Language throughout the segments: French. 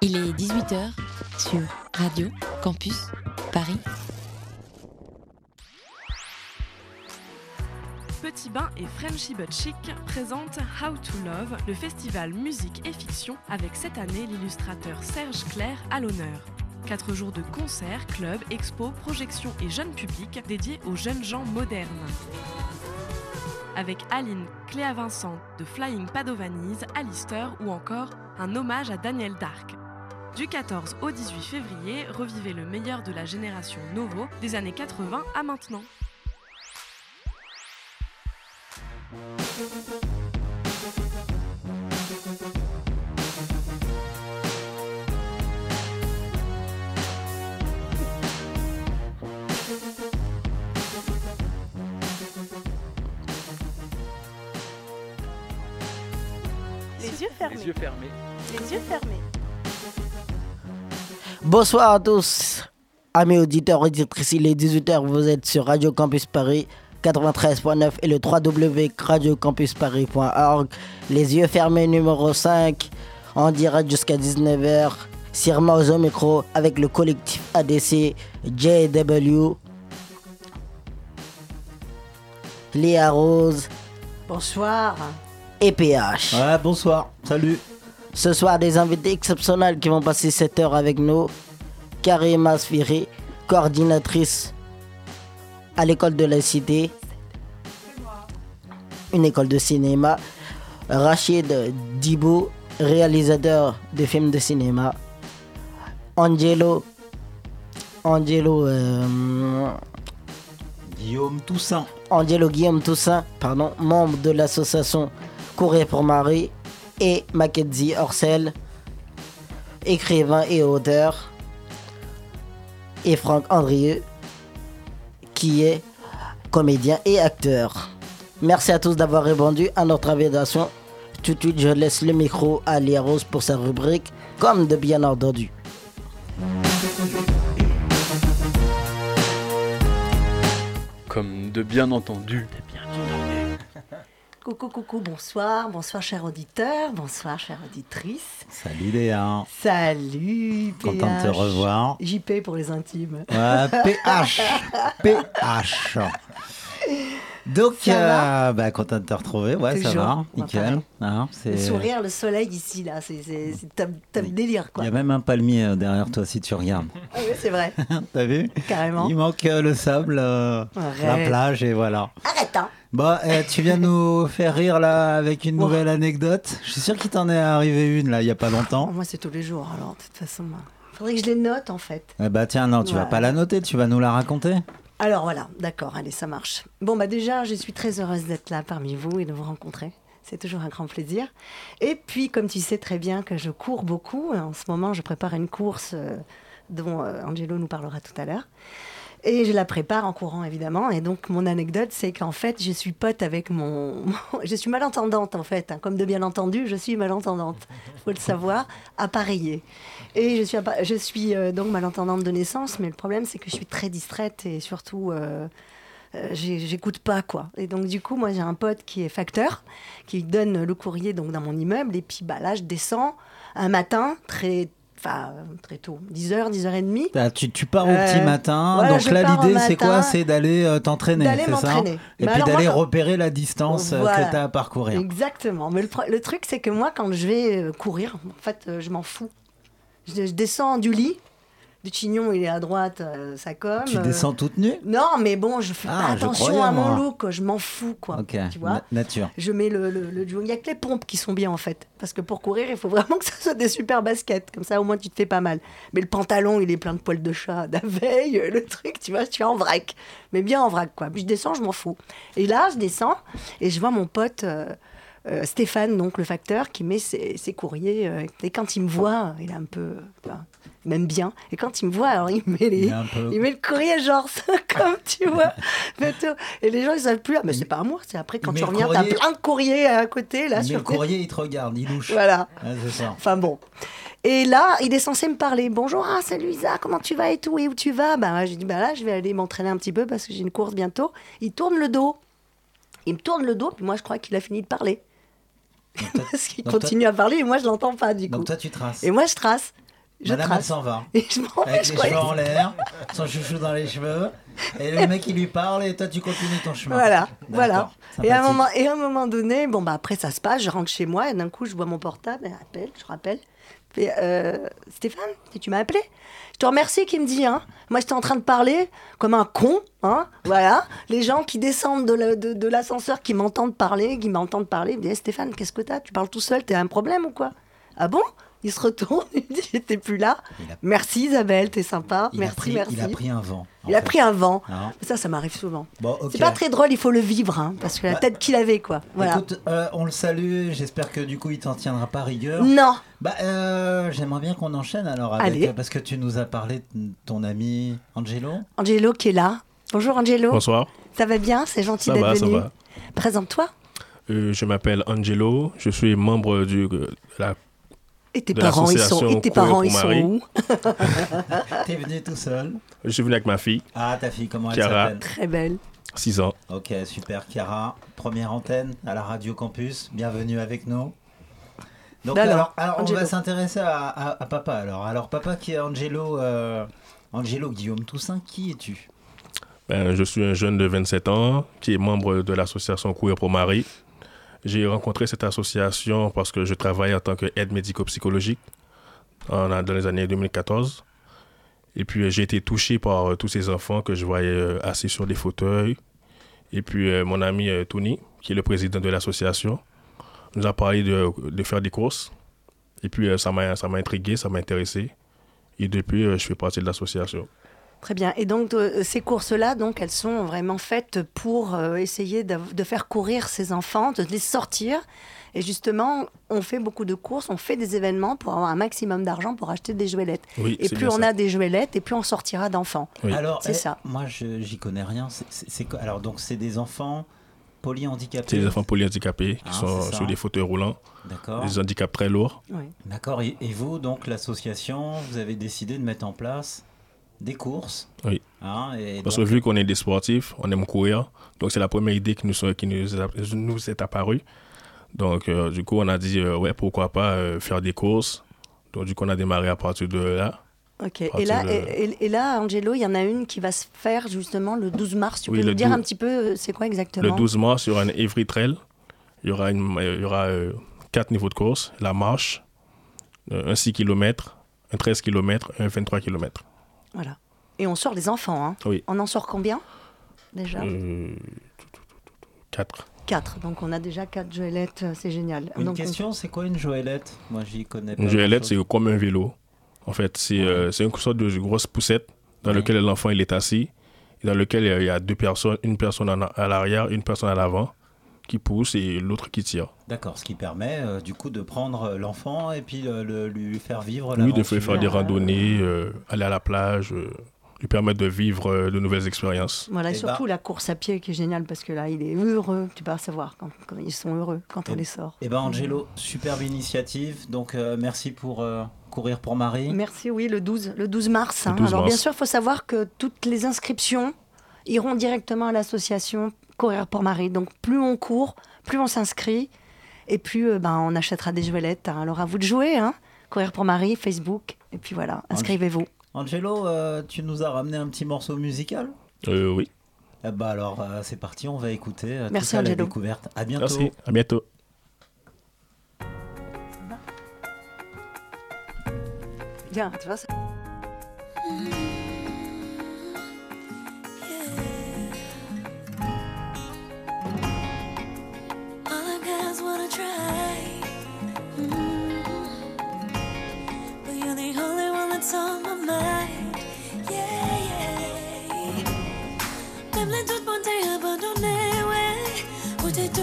Il est 18h sur Radio Campus Paris. Petit Bain et Frenchy But Chic présentent How to Love, le festival musique et fiction, avec cette année l'illustrateur Serge Clair à l'honneur. Quatre jours de concerts, clubs, expos, projections et jeunes publics dédiés aux jeunes gens modernes. Avec Aline, Cléa Vincent de Flying Padovanise, Alistair ou encore un hommage à Daniel Dark. Du 14 au 18 février, revivez le meilleur de la génération Novo des années 80 à maintenant. Les yeux fermés. Les yeux fermés. Les yeux fermés. Bonsoir à tous, amis auditeurs, auditrices. Il est 18h, vous êtes sur Radio Campus Paris 93.9 et le www.radiocampusparis.org. Les yeux fermés numéro 5, en direct jusqu'à 19h. Sirma au micro avec le collectif ADC JW. Léa Rose Bonsoir. et PH. Ouais, bonsoir, salut. Ce soir, des invités exceptionnels qui vont passer cette heure avec nous. Karima Sfiri, coordinatrice à l'école de la Cité, une école de cinéma. Rachid Dibou, réalisateur de films de cinéma. Angelo, Angelo, euh, Guillaume Toussaint. Angelo Guillaume Toussaint, pardon, membre de l'association Courir pour Marie, et Mackenzie Orcel, écrivain et auteur, et Franck Andrieux, qui est comédien et acteur. Merci à tous d'avoir répondu à notre invitation. Tout de suite, je laisse le micro à Léa Rose pour sa rubrique Comme de bien entendu. Comme de bien entendu. Coucou, coucou, bonsoir. Bonsoir, chers auditeurs. Bonsoir, chère auditrice. Salut Léa. Salut, PH. Content de te revoir. JP pour les intimes. Ouais, PH. PH. Donc, euh, bah, content de te retrouver. Ouais, ça va. Nickel. Le sourire, le soleil ici, là, c'est top, délire, Il y a même un palmier euh, derrière toi si tu regardes. Ah oui, c'est vrai, T'as vu? Carrément. Il manque euh, le sable, euh, la plage et voilà. Arrête, hein. Bon, eh, tu viens nous faire rire là avec une nouvelle anecdote. Je suis sûr qu'il t'en est arrivé une là il y a pas longtemps. moi, c'est tous les jours, alors, de toute façon. Faudrait que je les note, en fait. Eh bah tiens, non, tu vas Ouais. pas la noter, tu vas nous la raconter. Alors voilà, d'accord, allez, ça marche. Bon, bah déjà, je suis très heureuse d'être là parmi vous et de vous rencontrer. C'est toujours un grand plaisir. Et puis, comme tu sais très bien que je cours beaucoup, en ce moment, je prépare une course euh, dont euh, Angelo nous parlera tout à l'heure. Et je la prépare en courant, évidemment. Et donc, mon anecdote, c'est qu'en fait, je suis pote avec mon... je suis malentendante, en fait. hein. Comme de bien entendu, je suis malentendante. Il faut le savoir, appareillée. Et je suis, je suis euh, donc malentendante de naissance, mais le problème, c'est que je suis très distraite et surtout... euh, euh, j'écoute pas quoi. Et donc du coup, moi j'ai un pote qui est facteur, qui donne le courrier donc dans mon immeuble et puis bah là je descends un matin très enfin très tôt, 10h, 10h30 Ah, tu, tu pars au Euh, petit matin, voilà, donc là l'idée c'est quoi matin. C'est d'aller euh, t'entraîner, c'est ça. Et puis d'aller quand- repérer la distance euh, Voilà. que tu as à parcourir. Exactement. Mais le, truc, c'est que moi, quand je vais euh, courir, en fait, euh, je m'en fous. Je, je descends du lit, du chignon, il est à droite, euh, ça comme. Tu euh, descends toute nue? Non, mais bon, je fais Ah, pas je attention croyais, à mon moi. look, je m'en fous, quoi. Tu vois na- nature. Je mets le, le. Il n'y a que les pompes qui sont bien, en fait. Parce que pour courir, il faut vraiment que ça soit des super baskets. Comme ça, au moins, tu te fais pas mal. Mais le pantalon, il est plein de poils de chat, d'aveille. Le truc, tu vois, je suis en vrac. Mais bien en vrac, quoi. Puis je descends, je m'en fous. Et là, je descends et je vois mon pote euh, euh, Stéphane, donc le facteur, qui met ses, ses courriers. euh, et quand il me voit, il est un peu. il m'aime bien. Et quand il me voit, alors il met les. Il peu- met le courrier genre ça, comme tu vois. Et les gens ils savent plus. Ah, mais c'est pas à moi. C'est après quand tu reviens, courrier- t'as plein de courriers à côté là Mais sur le courrier, il te regarde, il louche. Voilà. Ça. Enfin bon. Et là, il est censé me parler. Bonjour, ah, salut Isa, comment tu vas et tout Et où tu vas? Bah, j'ai dit, bah là, je vais aller m'entraîner un petit peu parce que j'ai une course bientôt. Il tourne le dos. Il me tourne le dos, puis moi, je crois qu'il a fini de parler. Parce qu'il toi- continue à parler et moi je l'entends pas du coup. donc toi, tu traces. Et moi je trace. Je Madame, elle trace. s'en va. Et je m'en vais, Avec je les cheveux en l'air, son chouchou dans les cheveux. Et le mec, il lui parle et toi, tu continues ton chemin. Voilà, voilà. Et à, un sympathique. moment, et à un moment donné, bon, bah, après ça se passe, je rentre chez moi et d'un coup je vois mon portable, elle appelle, je rappelle. Euh, Stéphane, tu m'as appelé Je te remercie qui me dit, hein. Moi j'étais en train de parler comme un con, hein. Voilà. Les gens qui descendent de l'ascenseur, qui m'entendent parler, qui m'entendent parler, ils me disent, Eh, Stéphane, qu'est-ce que t'as? Tu parles tout seul, t'as un problème ou quoi? Ah bon? Il se retourne, il me dit J'étais plus là. A- Merci Isabelle, t'es sympa. Il a merci, pris- merci. Il a pris un vent. en Il a pris un vent. Hein Ça, ça m'arrive souvent. Bon, ok. C'est pas très drôle, il faut le vivre, hein, parce que la Bah, tête qu'il avait, quoi. Voilà. Écoute, euh, on le salue. J'espère que du coup, il t'en tiendra pas rigueur. non, Bah, euh, j'aimerais bien qu'on enchaîne alors avec. Allez. Parce que tu nous as parlé de ton ami Angelo. Angelo qui est là. Bonjour Angelo. Bonsoir, Ça va bien? C'est gentil ça d'être va, ça venu. va. Présente-toi. Euh, je m'appelle Angelo, je suis membre du, euh, de la Et tes De parents, ils sont, et tes parents, ils sont où T'es venu tout seul. Je suis venu avec ma fille, Ah, ta fille, comment elle Chiara. s'appelle? Très belle. 6 ans. Ok, super. Chiara, première antenne à la Radio Campus. Bienvenue avec nous. Donc, Alors, alors, alors, on Angelo. va s'intéresser à, à- à papa. Alors, alors, papa qui est Angelo, euh, Angelo Guillaume Toussaint, qui es-tu? Ben, je suis un jeune de 27 ans qui est membre de l'association Courir pour Marie. J'ai rencontré cette association parce que je travaille en tant qu'aide médico-psychologique dans les années 2014. Et puis euh, j'ai été touché par euh, tous ces enfants que je voyais euh, assis sur des fauteuils. Et puis mon ami Tony, qui est le président de l'association, nous a parlé de, de faire des courses. Et puis ça m'a intrigué, ça m'a intéressé. Et depuis, je fais partie de l'association. Très bien. Et donc, euh, ces courses-là, donc, elles sont vraiment faites pour euh, essayer de, de faire courir ces enfants, de les sortir. Et justement, on fait beaucoup de courses, on fait des événements pour avoir un maximum d'argent pour acheter des jouelettes. Oui, Et plus on ça. a des jouelettes, et plus on sortira d'enfants. Oui. Alors, C'est eh, ça. Moi, je j'y connais rien. Alors, donc, c'est des enfants polyhandicapés. C'est des enfants polyhandicapés qui Ah, sont sur des fauteuils roulants, D'accord. des handicaps très lourds. Oui. D'accord. Et, et vous, donc, l'association, vous avez décidé de mettre en place des courses. Oui. Hein, et Parce donc- que vu qu'on est des sportifs, on aime courir. Donc c'est la première idée qui nous, qui nous, a- nous est apparue. Donc euh, du coup, on a dit, euh, ouais, pourquoi pas euh, faire des courses. Donc du coup, on a démarré à partir de là. Ok. Et là, de- et, là, Angelo, il y en a une qui va se faire justement le 12 mars. Tu Oui, peux nous dire un petit peu, c'est quoi exactement? Le 12 mars, sur un Every Trail, il y aura, une, il y aura euh, quatre niveaux de course. La marche, euh, un 6 km, un 13 km, un 23 km. Voilà. Et on sort les enfants. Hein. Oui. On en sort combien déjà Euh, 4. Quatre. Donc on a déjà quatre jouelettes, euh, c'est génial. Une Donc, on- question, c'est quoi une joëlette? Moi, j'y connais pas. Une joëlette, c'est comme un vélo. En fait, c'est euh, c'est une sorte de grosse poussette dans Ouais. laquelle l'enfant il est assis, et dans lequel il y a deux personnes, une personne à l'arrière, une personne à l'avant, qui pousse et l'autre qui tire. D'accord, ce qui permet euh, du coup de prendre l'enfant et puis euh, le- lui faire vivre Oui, de faire faire des randonnées, euh, aller à la plage, euh, lui permettre de vivre de nouvelles expériences. Voilà, et Eh surtout ben- la course à pied qui est géniale parce que là, il est heureux. Tu vas savoir quand, quand ils sont heureux quand on Eh- les sort. Eh ben Angelo, superbe initiative. Donc euh, merci pour euh, courir pour Marie. Merci, oui, le 12, le 12 mars. Le hein. 12 Alors mars. bien sûr, il faut savoir que toutes les inscriptions iront directement à l'association Courir pour Marie. Donc plus on court, plus on s'inscrit et plus euh, ben, on achètera des jouelettes. hein. Alors à vous de jouer, hein. Courir pour Marie, Facebook. Et puis voilà, inscrivez-vous. Angelo, euh, tu nous as ramené un petit morceau musical Euh, oui, Eh ben alors euh, c'est parti, on va écouter euh, Merci, tout ça, la Angelo. découverte. À bientôt. merci, à bientôt. Bien, tu vois, ça-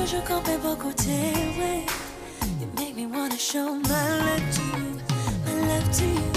Pour côté, ouais. You make me wanna show my love to you, my love to you.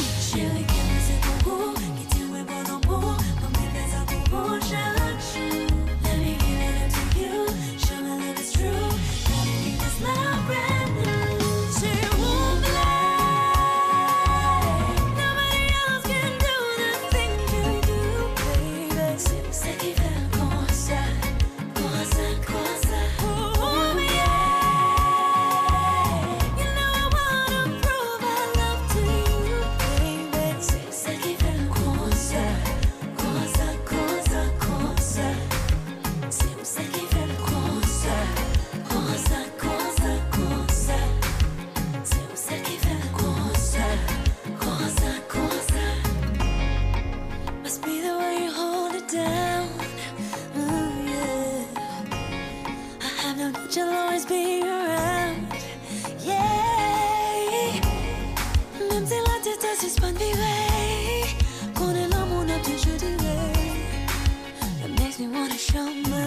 Me wanna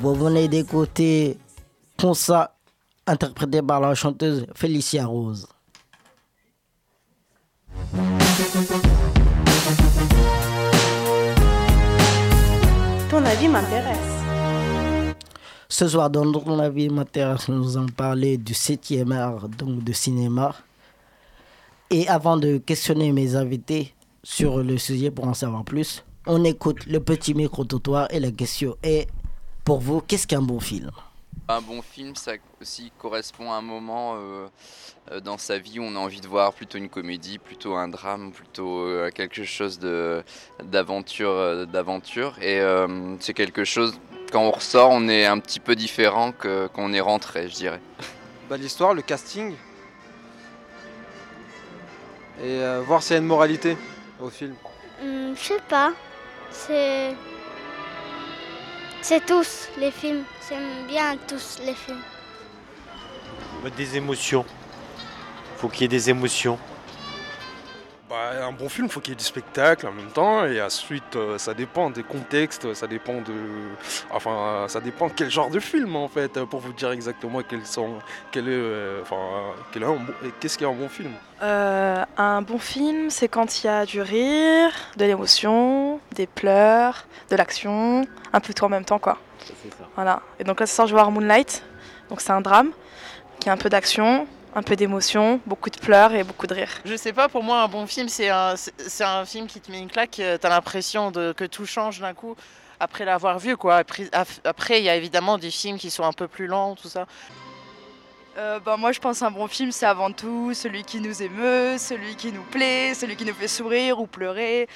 Vous venez d'écouter Consa, interprété par la chanteuse Félicia Rose. Ton avis m'intéresse. Ce soir, dans Ton avis m'intéresse, nous allons parler du 7e art, donc de cinéma. Et avant de questionner mes invités sur le sujet pour en savoir plus, on écoute le petit micro-trottoir et la question est, pour vous, qu'est-ce qu'un bon film? Un bon film, ça aussi correspond à un moment euh, euh, dans sa vie où on a envie de voir plutôt une comédie, plutôt un drame, plutôt euh, quelque chose de d'aventure, euh, d'aventure. Et euh, c'est quelque chose quand on ressort, on est un petit peu différent que quand on est rentré, je dirais. Bah, L'histoire, le casting. Et euh, voir s'il y a une moralité au film. Hum, je sais pas. C'est. C'est tous les films. J'aime bien tous les films. Des émotions. Faut qu'il y ait des émotions. Bah, un bon film, faut qu'il y ait du spectacle en même temps, et ensuite, euh, ça dépend des contextes, ça dépend de. Enfin, euh, ça dépend quel genre de film en fait, euh, pour vous dire exactement quels sont. Quel est. euh, enfin, quel est un bon- qu'est-ce qu'est un bon film Euh, un bon film, c'est quand il y a du rire, de l'émotion, des pleurs, de l'action, un peu tout en même temps, quoi. Voilà. Et donc là, ce soir, je vais voir Moonlight. Donc c'est un drame qui a un peu d'action, un peu d'émotion, beaucoup de pleurs et beaucoup de rire. Je sais pas, pour moi, un bon film, c'est un, c'est- c'est un film qui te met une claque. euh, T'as l'impression de, que tout change d'un coup après l'avoir vu, quoi. Après, il y a évidemment des films qui sont un peu plus lents, tout ça. Euh, bah, moi, je pense un bon film, c'est avant tout celui qui nous émeut, celui qui nous plaît, celui qui nous fait sourire ou pleurer.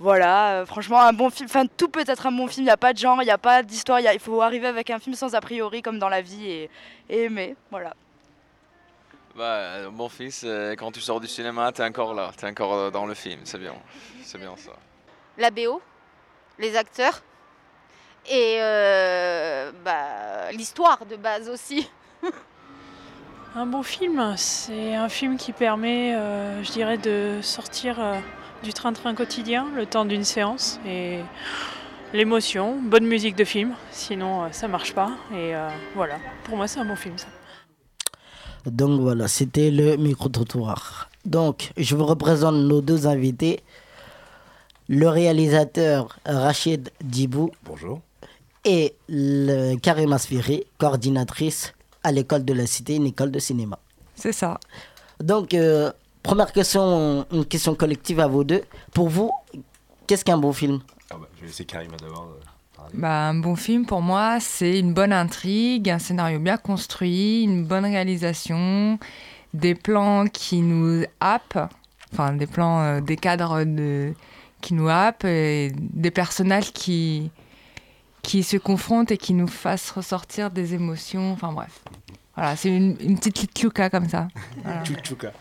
Voilà, euh, franchement, un bon film, enfin, tout peut être un bon film, il n'y a pas de genre, il n'y a pas d'histoire, il faut arriver avec un film sans a priori, comme dans la vie, et, et aimer, voilà. Bah, un bon film, c'est quand tu sors du cinéma, t'es encore là, t'es encore euh, dans le film, c'est bien, c'est bien ça. la BO, les acteurs et euh, bah, l'histoire de base aussi. Un bon film, c'est un film qui permet, euh, je dirais, de sortir euh, du train-train quotidien le temps d'une séance et l'émotion, bonne musique de film, sinon euh, ça marche pas. Et euh, voilà, pour moi c'est un bon film ça. Donc voilà, c'était le micro-trottoir. Donc, je vous représente nos deux invités. Le réalisateur Rachid Djibou. Bonjour. Et le Karim Asfiri, coordinatrice à l'école de la Cité, une école de cinéma. C'est ça. Donc, euh, première question, une question collective à vous deux. Pour vous, qu'est-ce qu'un bon film? Ah bah, Je vais laisser Karima d'abord. Euh. Bah, un bon film, pour moi, c'est une bonne intrigue, un scénario bien construit, une bonne réalisation, des plans qui nous happent, enfin des plans, euh, des cadres de, qui nous happent, et des personnages qui, qui se confrontent et qui nous fassent ressortir des émotions, enfin bref. Voilà, c'est une, une petite litchouka comme ça. Voilà. Tchouktchouka.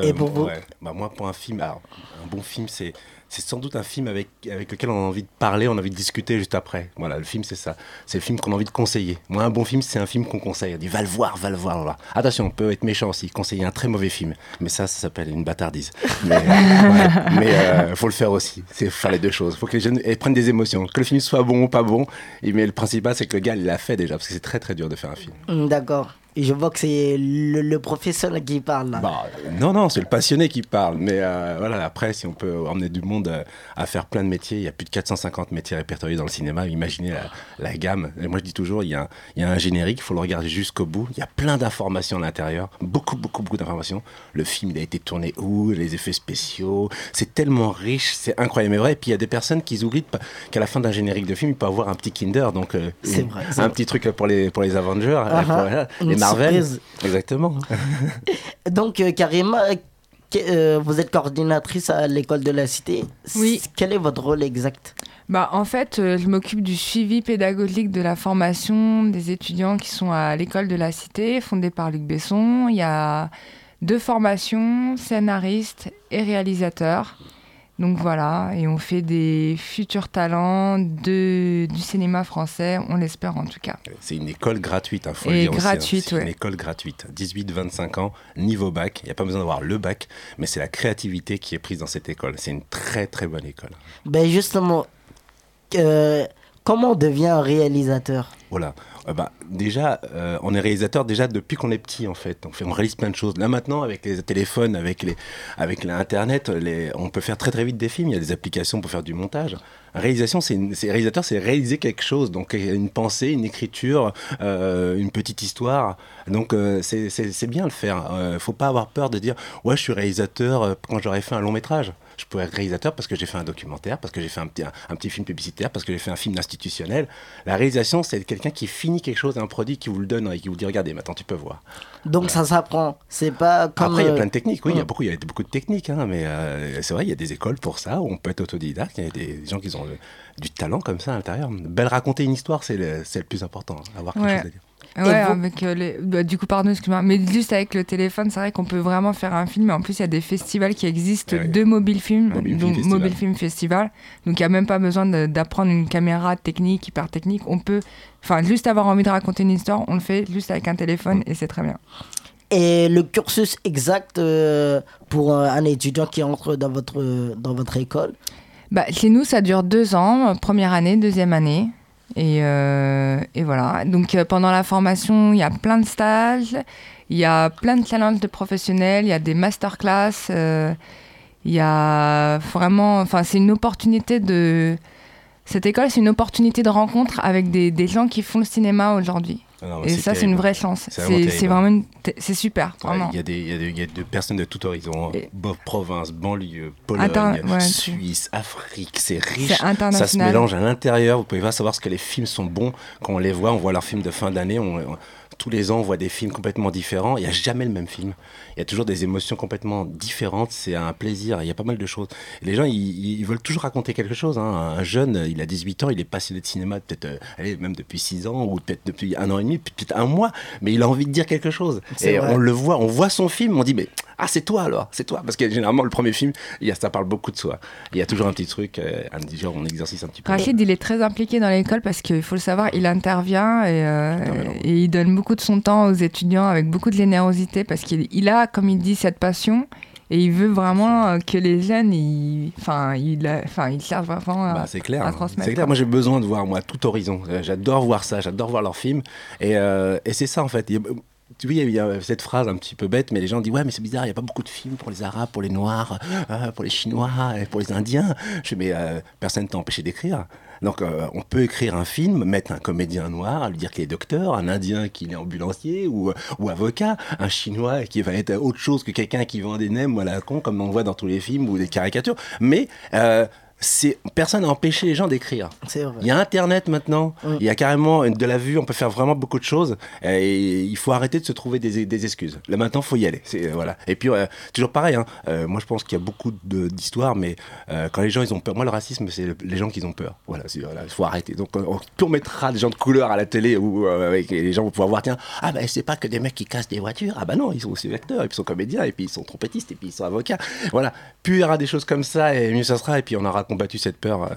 Et pour vous ouais. Bah, Moi, pour un film, alors, un bon film, c'est c'est sans doute un film avec, avec lequel on a envie de parler, on a envie de discuter juste après. Voilà, le film, c'est ça. C'est le film qu'on a envie de conseiller. Moi, un bon film, c'est un film qu'on conseille. On dit, va le voir, va le voir, va le voir. Attention, on peut être méchant aussi, conseiller un très mauvais film. Mais ça, ça s'appelle une bâtardise. Mais il mais, euh, faut le faire aussi. C'est faire les deux choses. faut que les jeunes prennent des émotions. Que le film soit bon ou pas bon. Et- Mais le principal, c'est que le gars, il l'a fait déjà. Parce que c'est très, très dur de faire un film. D'accord. Et je vois que c'est le, le professeur qui parle là. Bah, non, non, c'est le passionné qui parle. Mais euh, voilà, après, si on peut emmener du monde euh, à faire plein de métiers, il y a plus de 450 métiers répertoriés dans le cinéma. Imaginez la, la gamme. Et moi, je dis toujours, il y, a un, il y a un générique, il faut le regarder jusqu'au bout. Il y a plein d'informations à l'intérieur, beaucoup, beaucoup, beaucoup d'informations. Le film, il a été tourné où? Les effets spéciaux? C'est tellement riche, c'est incroyable. Mais vrai, et puis il y a des personnes qui oublient qu'à la fin d'un générique de film, il peut avoir un petit Kinder, donc euh, C'est une- vrai, c'est un vrai. petit truc pour les, pour les Avengers, Ah pour, Marvel. surprise. Exactement. Donc, euh, Karima, euh, vous êtes coordinatrice à l'école de la Cité. Oui. Quel est votre rôle exact? Bah, en fait, euh, je m'occupe du suivi pédagogique de la formation des étudiants qui sont à l'école de la Cité, fondée par Luc Besson. Il y a deux formations, scénariste et réalisateur. Donc voilà, et on fait des futurs talents de, du cinéma français, on l'espère en tout cas. C'est une école gratuite, il faut le Et aussi, hein. gratuite, C'est une école gratuite. 18-25 ans, niveau bac. Il n'y a pas besoin d'avoir le bac, mais c'est la créativité qui est prise dans cette école. C'est une très très bonne école. Ben justement, euh, comment on devient un réalisateur? Voilà. Euh, bah, déjà, euh, on est réalisateur déjà depuis qu'on est petit en fait. On, fait. on réalise plein de choses. Là maintenant, avec les téléphones, avec les, avec l'internet, on peut faire très très vite des films. Il y a des applications pour faire du montage. Réalisation, c'est réalisateur, c'est réaliser quelque chose. Donc euh, une pensée, une écriture, euh, une petite histoire. Donc euh, c'est bien le faire. Euh, faut pas avoir peur de dire ouais, je suis réalisateur euh, quand j'aurais fait un long métrage. Je pourrais être réalisateur parce que j'ai fait un documentaire, parce que j'ai fait un petit, un, un petit film publicitaire, parce que j'ai fait un film institutionnel. La réalisation, c'est quelqu'un qui finit quelque chose, un produit, qui vous le donne et qui vous dit regardez, maintenant tu peux voir. Donc ça s'apprend. C'est pas comme. Après, il y a euh, plein de techniques, oui, il y a beaucoup, il y a beaucoup de techniques, hein, mais euh, c'est vrai, il y a des écoles pour ça, où on peut être autodidacte, il y a des gens qui ont le- du talent comme ça à l'intérieur. Belle raconter une histoire, c'est le, c'est le plus important, hein, avoir quelque Ouais. chose à dire. Ouais, avec euh, les... bah, du coup, pardon, excuse-moi, mais juste avec le téléphone, c'est vrai qu'on peut vraiment faire un film. Et en plus, il y a des festivals qui existent Ah oui. de mobile film, Mobile Film donc Festival. mobile film festival. Donc, il n'y a même pas besoin d'apprendre une caméra technique, hyper technique. On peut, enfin, juste avoir envie de raconter une histoire, on le fait juste avec un téléphone et c'est très bien. Et le cursus exact euh, pour un, un étudiant qui entre dans votre, dans votre école? Bah, chez nous, ça dure deux ans, euh, première année, deuxième année. Et, euh, et voilà. Donc euh, pendant la formation, il y a plein de stages, il y a plein de challenges de professionnels, il y a des masterclass, il y a vraiment, enfin c'est une opportunité de cette école, c'est une opportunité de rencontre avec des, des gens qui font le cinéma aujourd'hui. Ah non, et ça, c'est une vraie chance. C'est vraiment C'est super, Ouais, vraiment. Il y, a des- il y y a des personnes de tout horizon, bo- province, banlieue, Pologne, Inter- ouais, Suisse, Afrique, c'est riche. Ça se mélange à l'intérieur. Vous pouvez pas savoir ce que les films sont bons quand on les voit. On voit leurs films de fin d'année. On, on- tous les ans, on voit des films complètement différents. Il n'y a jamais le même film. Il y a toujours des émotions complètement différentes. C'est un plaisir. Il y a pas mal de choses. Et les gens, ils, ils veulent toujours raconter quelque chose. hein. Un jeune, il a 18 ans, il est passionné de cinéma, peut-être euh, même depuis 6 ans, ou peut-être depuis un an et demi, peut-être un mois, mais il a envie de dire quelque chose. Et vrai. on le voit, on voit son film, on dit, mais ah, c'est toi alors, c'est toi. Parce que généralement, le premier film, il y a, ça parle beaucoup de soi. Il y a toujours un petit truc, euh, un petit genre, on exercice un petit peu. Rachid, il est très impliqué dans l'école parce qu'il faut le savoir, il intervient et, euh, et il donne beaucoup de son temps aux étudiants avec beaucoup de générosité parce qu'il il a, comme il dit, cette passion et il veut vraiment euh, que les jeunes, ils- enfin, il, a- enfin, il cherche vraiment à, Bah, c'est clair. à hein. transmettre. C'est clair. Moi, j'ai besoin de voir moi tout horizon. Euh, J'adore voir ça. J'adore voir leurs films. Et, euh, et c'est ça en fait. Vois, il y a cette phrase un petit peu bête, mais les gens disent ouais, mais c'est bizarre. Il n'y a pas beaucoup de films pour les Arabes, pour les Noirs, pour les Chinois, pour les Indiens. Je dis, mais euh, personne ne t'a empêché d'écrire. Donc, euh, on peut écrire un film, mettre un comédien noir, lui dire qu'il est docteur, un Indien qui est ambulancier ou, ou avocat, un Chinois qui va être autre chose que quelqu'un qui vend des nems à la con, comme on voit dans tous les films ou des caricatures. Mais euh, c'est personne n'a empêché les gens d'écrire. Il y a Internet maintenant, Mm. il y a carrément de la vue, on peut faire vraiment beaucoup de choses. Et il faut arrêter de se trouver des, des excuses. Là maintenant, faut y aller. C'est voilà. Et puis euh, toujours pareil. hein, euh, moi, je pense qu'il y a beaucoup d'histoires, mais euh, quand les gens ils ont peur, moi le racisme, c'est le- les gens qui ont peur. Voilà, c'est- voilà, il faut arrêter. Donc on, on mettra des gens de couleur à la télé où euh, avec- les gens vont pouvoir voir tiens, ah ben c'est pas que des mecs qui cassent des voitures. Ah bah non, ils sont aussi acteurs, et puis ils sont comédiens, et puis ils sont trompettistes, et puis ils sont avocats. Voilà. Plus il y aura des choses comme ça, et mieux ça sera. Et puis on aura combattu cette peur, euh,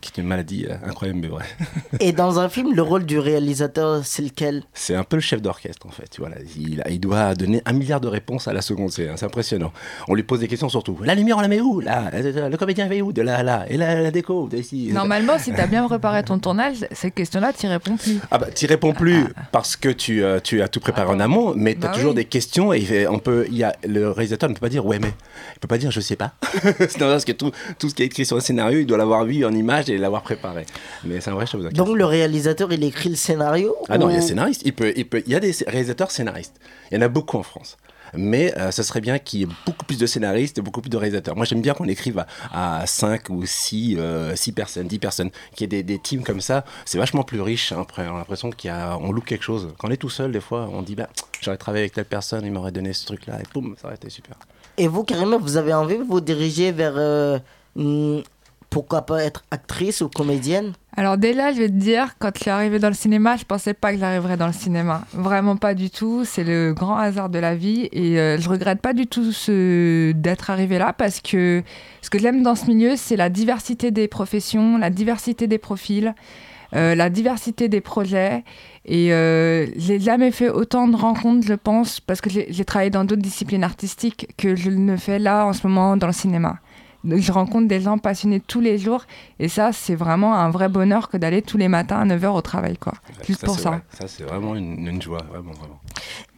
qui est une maladie euh, incroyable mais vraie. Et dans un film, le rôle du réalisateur, c'est lequel? C'est un peu le chef d'orchestre en fait. Voilà, il, il doit donner un milliard de réponses à la seconde. C'est c'est impressionnant. On lui pose des questions surtout. La lumière, on la met où? Là, le comédien fait où? De là, à là. Et la, la déco de ici. Normalement, si t'as bien préparé ton tournage, ces questions-là, t'y réponds plus. Ah bah, tu réponds plus parce que tu, euh, tu as tout préparé en amont, mais tu as Bah toujours oui. des questions et on peut, il y a, le réalisateur ne peut pas dire ouais mais, il peut pas dire je sais pas. non, parce que tout, tout ce qui est écrit sur le scénario, il doit l'avoir vu en image et l'avoir préparé. Mais c'est un vrai chose. Donc le réalisateur, il écrit le scénario Ah non, il y a scénariste. Il, peut, il, peut, il y a des réalisateurs scénaristes. Il y en a beaucoup en France. Mais euh, ça serait bien qu'il y ait beaucoup plus de scénaristes et beaucoup plus de réalisateurs. Moi, j'aime bien qu'on écrive à, à 5 ou 6, personnes, 10 personnes. Qu'il y ait des, des teams comme ça. C'est vachement plus riche. hein. Après, on a l'impression qu'on loupe quelque chose. Quand on est tout seul, des fois, on dit bah, j'aurais travaillé avec telle personne, il m'aurait donné ce truc-là. Et boum, ça aurait été super. Et vous, carrément, vous avez envie de vous diriger vers. euh, pourquoi pas être actrice ou comédienne Alors dès là, je vais te dire, quand je suis arrivée dans le cinéma, je pensais pas que j'arriverais dans le cinéma. Vraiment pas du tout. C'est le grand hasard de la vie et euh, je regrette pas du tout d'être arrivée là parce que ce que j'aime dans ce milieu, c'est la diversité des professions, la diversité des profils, euh, la diversité des projets. Et euh, j'ai jamais fait autant de rencontres, je pense, parce que j'ai travaillé dans d'autres disciplines artistiques que je ne fais là en ce moment dans le cinéma. Donc, je rencontre des gens passionnés tous les jours et ça, c'est vraiment un vrai bonheur que d'aller tous les matins à 9h au travail, quoi. Juste ça, pour c'est ça. vrai. Ça, c'est vraiment une, une joie. Vraiment, vraiment.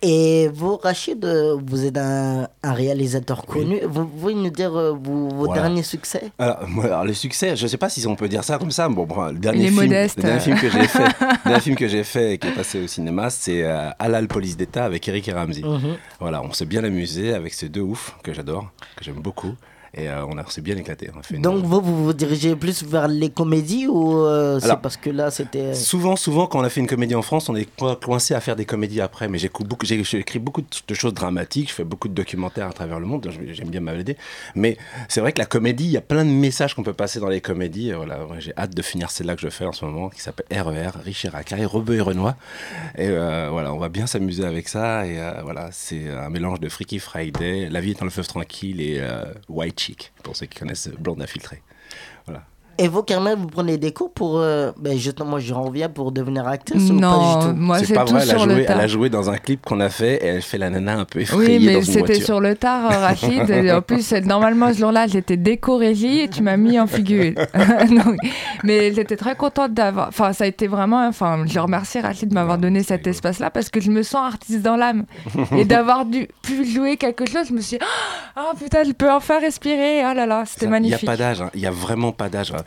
Et vous, Rachid, euh, vous êtes un, un réalisateur connu. Vous pouvez nous dire euh, vos, vos Voilà. derniers succès? Alors, moi, alors, le succès, je sais pas si on peut dire ça comme ça. Bon, bon, le dernier Il est film, modeste. le dernier film que j'ai fait, le dernier film que j'ai fait et qui est passé au cinéma, c'est euh, Halal Police d'État avec Eric et Ramsey. Mhm. Voilà, on s'est bien amusé avec ces deux oufs que j'adore, que j'aime beaucoup, et euh, on s'est bien éclaté. Une- Donc vous, vous vous dirigez plus vers les comédies ou euh, c'est parce que là c'était... Souvent, souvent, quand on a fait une comédie en France, on est co- coincé à faire des comédies après. Mais beaucoup, j'ai écrit beaucoup de, choses dramatiques, je fais beaucoup de documentaires à travers le monde, j'aime bien m'aider. Mais c'est vrai que la comédie, il y a plein de messages qu'on peut passer dans les comédies. Et Voilà, j'ai hâte de finir celle-là que je fais en ce moment, qui s'appelle RER, et Racaille, Rebeu et Renoir. Et euh, voilà, on va bien s'amuser avec ça. Et euh, voilà, c'est un mélange de Freaky Friday, La vie est dans le fleuve tranquille et euh, White Pour ceux qui connaissent Blonde infiltrée. Voilà. Et vous, Carmen, vous prenez des cours pour... euh, ben justement, je reviens pour devenir actrice ou pas Non, du tout? moi c'est pas tout vrai, elle a, joué, elle a joué dans un clip qu'on a fait et elle fait la nana un peu effrayée Oui, mais c'était sur le tard, euh, Rachid. Et en plus, normalement, ce jour-là, j'étais déco-régie et tu m'as mis en figure. Donc, mais j'étais très contente d'avoir. Enfin, ça a été vraiment. Enfin, je remercie Rachid de m'avoir donné cet espace-là parce que je me sens artiste dans l'âme. et d'avoir dû pu jouer quelque chose, je me suis dit, oh putain, je peux enfin respirer. Oh là là, c'était Il n'y magnifique. a pas d'âge, hein. il n'y a vraiment pas d'âge. Non.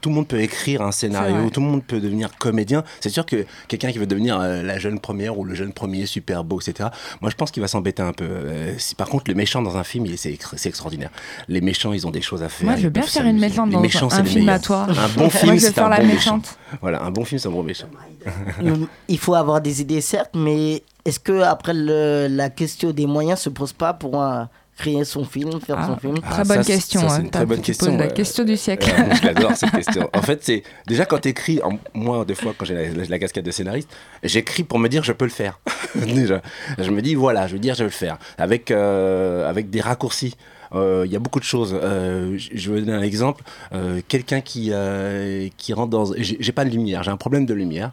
Tout le monde peut écrire un scénario, tout le monde peut devenir comédien. C'est sûr que quelqu'un qui veut devenir euh, la jeune première ou le jeune premier super beau, etc., moi je pense qu'il va s'embêter un peu. Euh, si, par contre, le méchant dans un film, il- c'est ex- c'est extraordinaire. Les méchants, ils ont des choses à faire. Moi, je veux bien faire une méchante Les dans méchants, un- un film à toi. Un bon film, c'est faire un la bon méchante. méchant. Voilà, un bon film, c'est un bon méchant. Il faut avoir des idées, certes, mais est-ce que après le- la question des moyens se pose pas pour euh, créer son film, faire Ah, son film Très bonne question. ça, c'est hein. une très bonne question. la question du siècle. Ouais, je l'adore cette question. En fait, c'est déjà quand tu écris, moi, des fois, quand j'ai la, la casquette de scénariste, j'écris pour me dire je peux le faire. déjà, je me dis voilà, je veux dire je vais le faire avec euh, avec des raccourcis. Euh, Il y a beaucoup de choses. Euh, je vais donner un exemple. Euh, Quelqu'un qui euh, qui rentre dans, j'ai pas de lumière, j'ai un problème de lumière.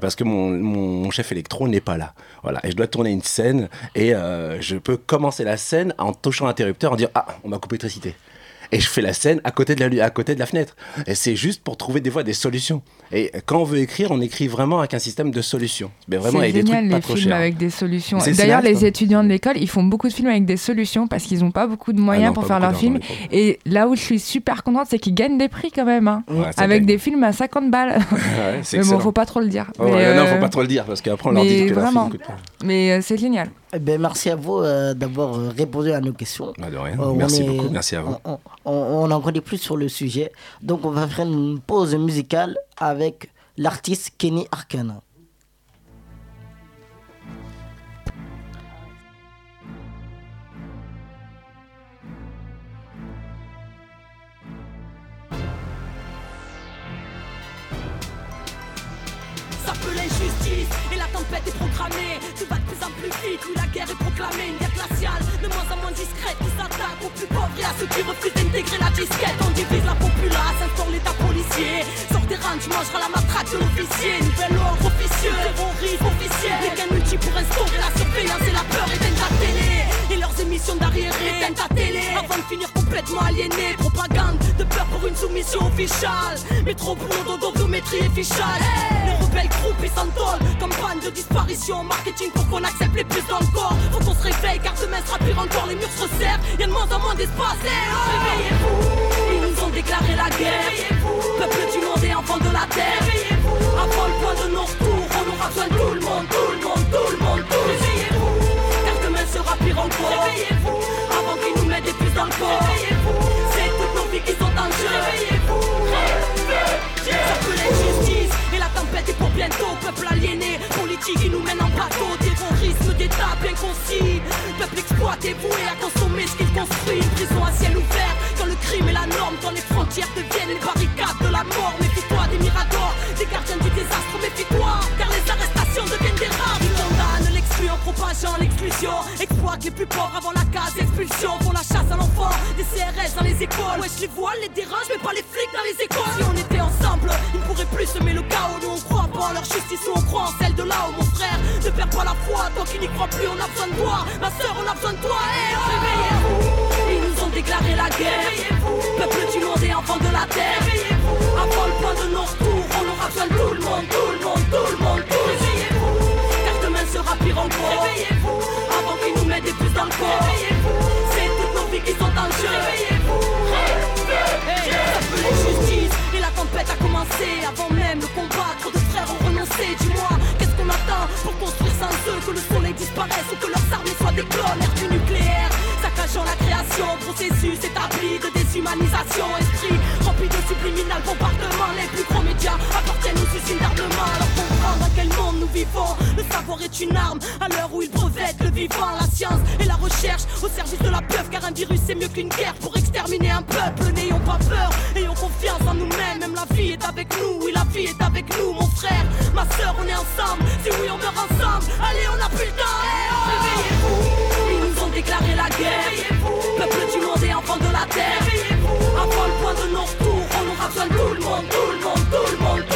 Parce que mon chef électro n'est pas là. Voilà. Et je dois tourner une scène et euh, je peux commencer la scène en touchant l'interrupteur en disant Ah, on m'a coupé l'électricité. Et je fais la scène à côté de la, à côté de la fenêtre. Et c'est juste pour trouver des fois des solutions. Et quand on veut écrire, on écrit vraiment avec un système de solutions. Mais vraiment C'est avec des génial trucs pas les trop films chers. avec des solutions. D'ailleurs, les hein. étudiants de l'école, ils font beaucoup de films avec des solutions parce qu'ils n'ont pas beaucoup de moyens Ah non, pour faire leurs films. Et là où je suis super contente, c'est qu'ils gagnent des prix quand même. hein. Ouais, avec des films à 50 balles. c'est mais bon, faut pas trop le dire. Oh, Mais, ouais, Non, euh, faut pas trop le dire parce qu'après on leur dit que film vraiment. coûte pas. Mais euh, c'est génial. Eh ben, merci à vous euh, d'avoir euh, répondu à nos questions. Bah, de rien. Euh, on Merci est- beaucoup, merci à vous. On, on- on en connaît plus sur le sujet. Donc, on va faire une pause musicale avec l'artiste Kenny Arcana. Ça peut l'injustice et la tempête est programmée. Oui la guerre est proclamée. Une guerre glaciale, de moins en moins discrète, qui s'attaque aux plus pauvres et à ceux qui refusent d'intégrer la disquette. On divise la populace, instaure l'état policier. Sors des rangs, tu mangeras la matraque de l'officier. Nouvel ordre officieux, terrorisme officiel. Les gains multi pour instaurer la surveillance et la peur ta télé. Et leurs émissions d'arriéré éteignent ta télé. Avant de finir complètement aliéné. Propagande de peur pour une soumission officiale. Mais trop bourre d'odontométrie et fichage. Les rebelles groupes ils s'entolent. Campagne de disparition, marketing pour qu'on accepte les plus dans le corps. Faut qu'on se réveille car demain sera pire encore. Les murs se resserrent, y'a de moins en moins d'espace. Eh oh Réveillez-vous, ils nous ont déclaré la guerre. Peuple du monde et enfants de la terre. Avant le point de nos retours, on aura besoin de tout le monde, tout le monde, tout le monde, tout Réveillez-vous, car Réveillez-vous, avant qu'ils nous mettent des puces dans le corps. Réveillez-vous, c'est toutes nos vies qui sont en jeu. Réveillez-vous, ça peut l'injustice et la tempête est pour bientôt. Peuple aliéné, politique qui nous mène en bateau. Terrorisme d'État bien concis. Peuple exploité, voué à consommer ce qu'il construit. Une prison à ciel ouvert, quand le crime est la norme, quand les frontières deviennent les barricades de la mort. L'exclusion. Exploite les plus pauvres avant la case, expulsion. Font la chasse à l'enfant, des CRS dans les écoles. Wesh, les voiles, les dérange, mais pas les flics dans les écoles. Si on était ensemble, ils ne pourraient plus semer le chaos. Nous on croit pas en leur justice, nous on croit en celle de là-haut, mon frère. Ne perds pas la foi, toi qui n'y crois plus, on a besoin de toi. Ma soeur, on a besoin de toi. Eh, oh. Réveillez-vous, ils nous ont déclaré la guerre. Peuple du monde et enfants de la terre. Avant le point de nos retours, on aura besoin de tout le monde, tout le monde, tout le monde, Réveillez-vous, Réveillez-vous, avant qu'ils nous mettent des puces dans le corps. Réveillez-vous, c'est toutes nos vies qui sont en jeu. Réveillez-vous, peut l'injustice et la tempête a commencé. Avant même le combat, trop de frères ont renoncé. Dis-moi, qu'est-ce qu'on attend pour construire sans eux que le soleil disparaisse ou que leurs armées soient des clones? Du nucléaire, saccageant la création, processus établi de déshumanisation, esprit rempli de subliminal bombardement. Les plus gros médias appartiennent aux usines d'armement. Monde. Le savoir est une arme à l'heure où ils brevettent le vivant, la science et la recherche au service de la peur. Car un virus c'est mieux qu'une guerre pour exterminer un peuple. N'ayons pas peur, ayons confiance en nous-mêmes. Même la vie est avec nous, oui la vie est avec nous, mon frère, ma soeur, on est ensemble. Si oui on meurt ensemble, allez on a plus le temps. Oh Réveillez-vous, ils nous ont déclaré la guerre. Peuple du monde et enfants de la terre. Avant le point de nos retours, on aura besoin de tout le monde, tout le monde, tout le monde, tout Réveillez-vous, car demain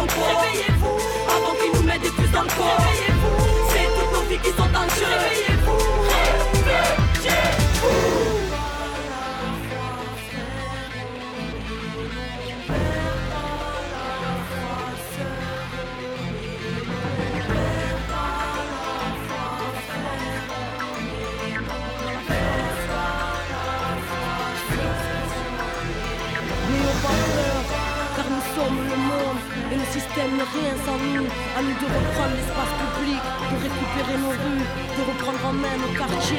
Réveillez-vous, avant qu'ils nous mettent des puces dans le corps. Réveillez-vous, c'est toutes nos vies qui sont en jeu. Réveillez-vous, réveillez-vous. Main nos quartiers.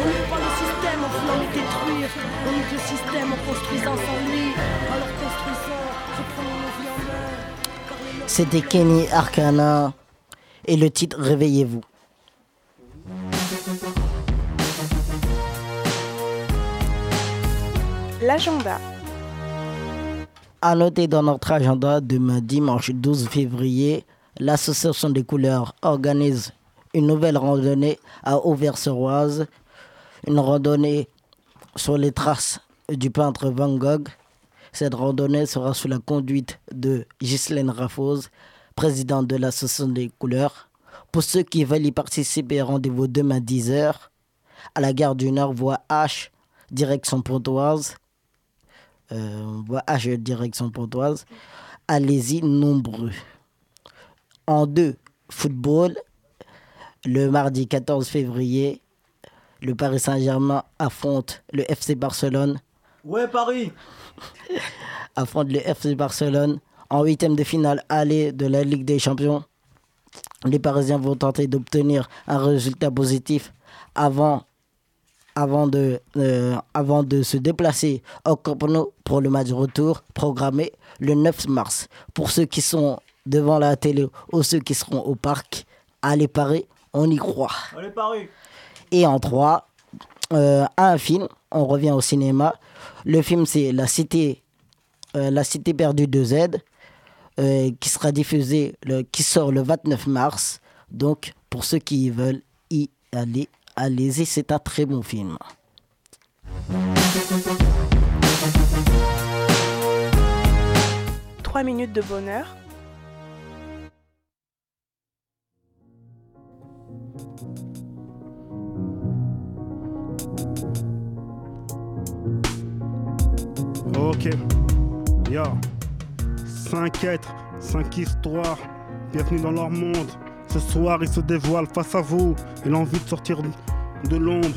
On n'est pas le système en voulant le détruire, on est le système en construisant sans lui. Alors construisons, reprenons nos vies en main. C'était Kenny Arcana et le titre Réveillez-vous. L'agenda. À noter dans notre agenda, demain dimanche 12 février, l'Association des couleurs organise une nouvelle randonnée à Auvers-sur-Oise. Une randonnée sur les traces du peintre Van Gogh. Cette randonnée sera sous la conduite de Ghislaine Raffose, présidente de l'Association des couleurs. Pour ceux qui veulent y participer, rendez-vous demain 10h à la gare du Nord, voie H, direction Pontoise. Euh, voie H, direction Pontoise. Allez-y nombreux. En deux, football. Le mardi 14 février, le Paris Saint-Germain affronte le FC Barcelone. Ouais, Paris affronte le FC Barcelone en huitième de finale aller de la Ligue des Champions. les Parisiens vont tenter d'obtenir un résultat positif avant, avant, de, euh, avant de se déplacer au Camp Nou pour le match retour programmé le 9 mars. Pour ceux qui sont devant la télé ou ceux qui seront au parc, allez Paris, on y croit. Allez, Paris Et en 3, un film, on revient au cinéma. Le film, c'est La Cité, euh, La Cité perdue de Z, euh, qui sera diffusé, le, qui sort le 29 mars. Donc, pour ceux qui veulent y aller, allez-y, c'est un très bon film. Trois minutes de bonheur. Ok. Yo. 5 êtres, 5 histoires. Bienvenue dans leur monde. Ce soir, ils se dévoilent face à vous et l'envie de sortir de l'ombre.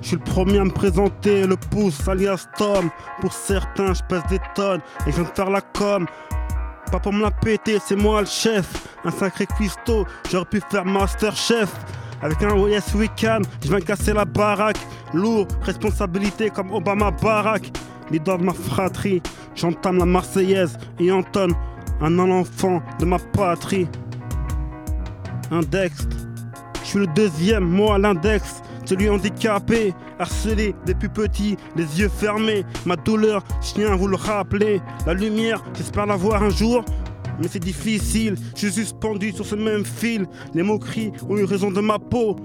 Je suis le premier à me présenter, le pouce alias Tom. Pour certains, je pèse des tonnes et je viens de faire la com. Pas pour me la péter, c'est moi le chef. Un sacré cuistot, j'aurais pu faire master chef. Avec un OS Weekend, je viens casser la baraque. Lourd, responsabilité comme Obama Barack. Leader de ma fratrie, j'entame la Marseillaise et entonne un enfant de ma patrie. Index, je suis le deuxième mot à l'index. Celui handicapé, harcelé depuis petit, les yeux fermés. Ma douleur, je tiens à vous le rappeler. La lumière, j'espère la voir un jour. Mais c'est difficile, je suis suspendu sur ce même fil. Les moqueries ont eu raison de ma peau.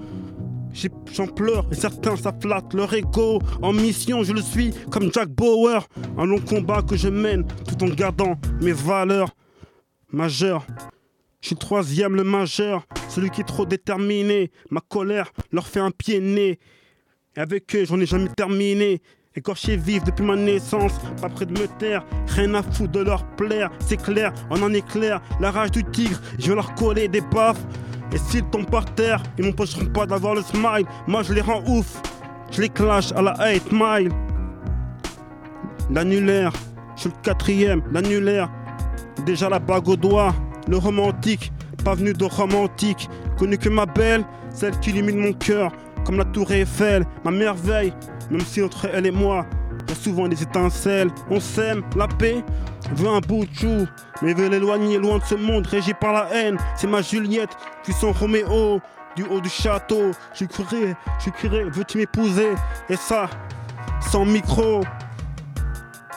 J'en pleure et certains ça flatte leur ego. En mission, je le suis comme Jack Bauer. Un long combat que je mène tout en gardant mes valeurs majeures. Je suis troisième, le majeur, celui qui est trop déterminé. Ma colère leur fait un pied né. Et avec eux, j'en ai jamais terminé. Écorché vif depuis ma naissance, pas près de me taire, rien à foutre de leur plaire, c'est clair, on en éclaire, la rage du tigre, je vais leur coller des baffes. Et s'ils tombent par terre, ils m'empêcheront pas d'avoir le smile, moi je les rends ouf, je les clash à la 8 mile. L'annulaire, je suis le quatrième, l'annulaire, déjà la bague au doigt, le romantique, pas venu de romantique, connu que ma belle, celle qui illumine mon cœur, comme la tour Eiffel, ma merveille, même si entre elle et moi, y a souvent des étincelles, on s'aime, la paix, veut un bout de chou, mais veut l'éloigner loin de ce monde régi par la haine, c'est ma Juliette, puissant Roméo, du haut du château, je crierai, je crierai, veux-tu m'épouser, et ça, sans micro,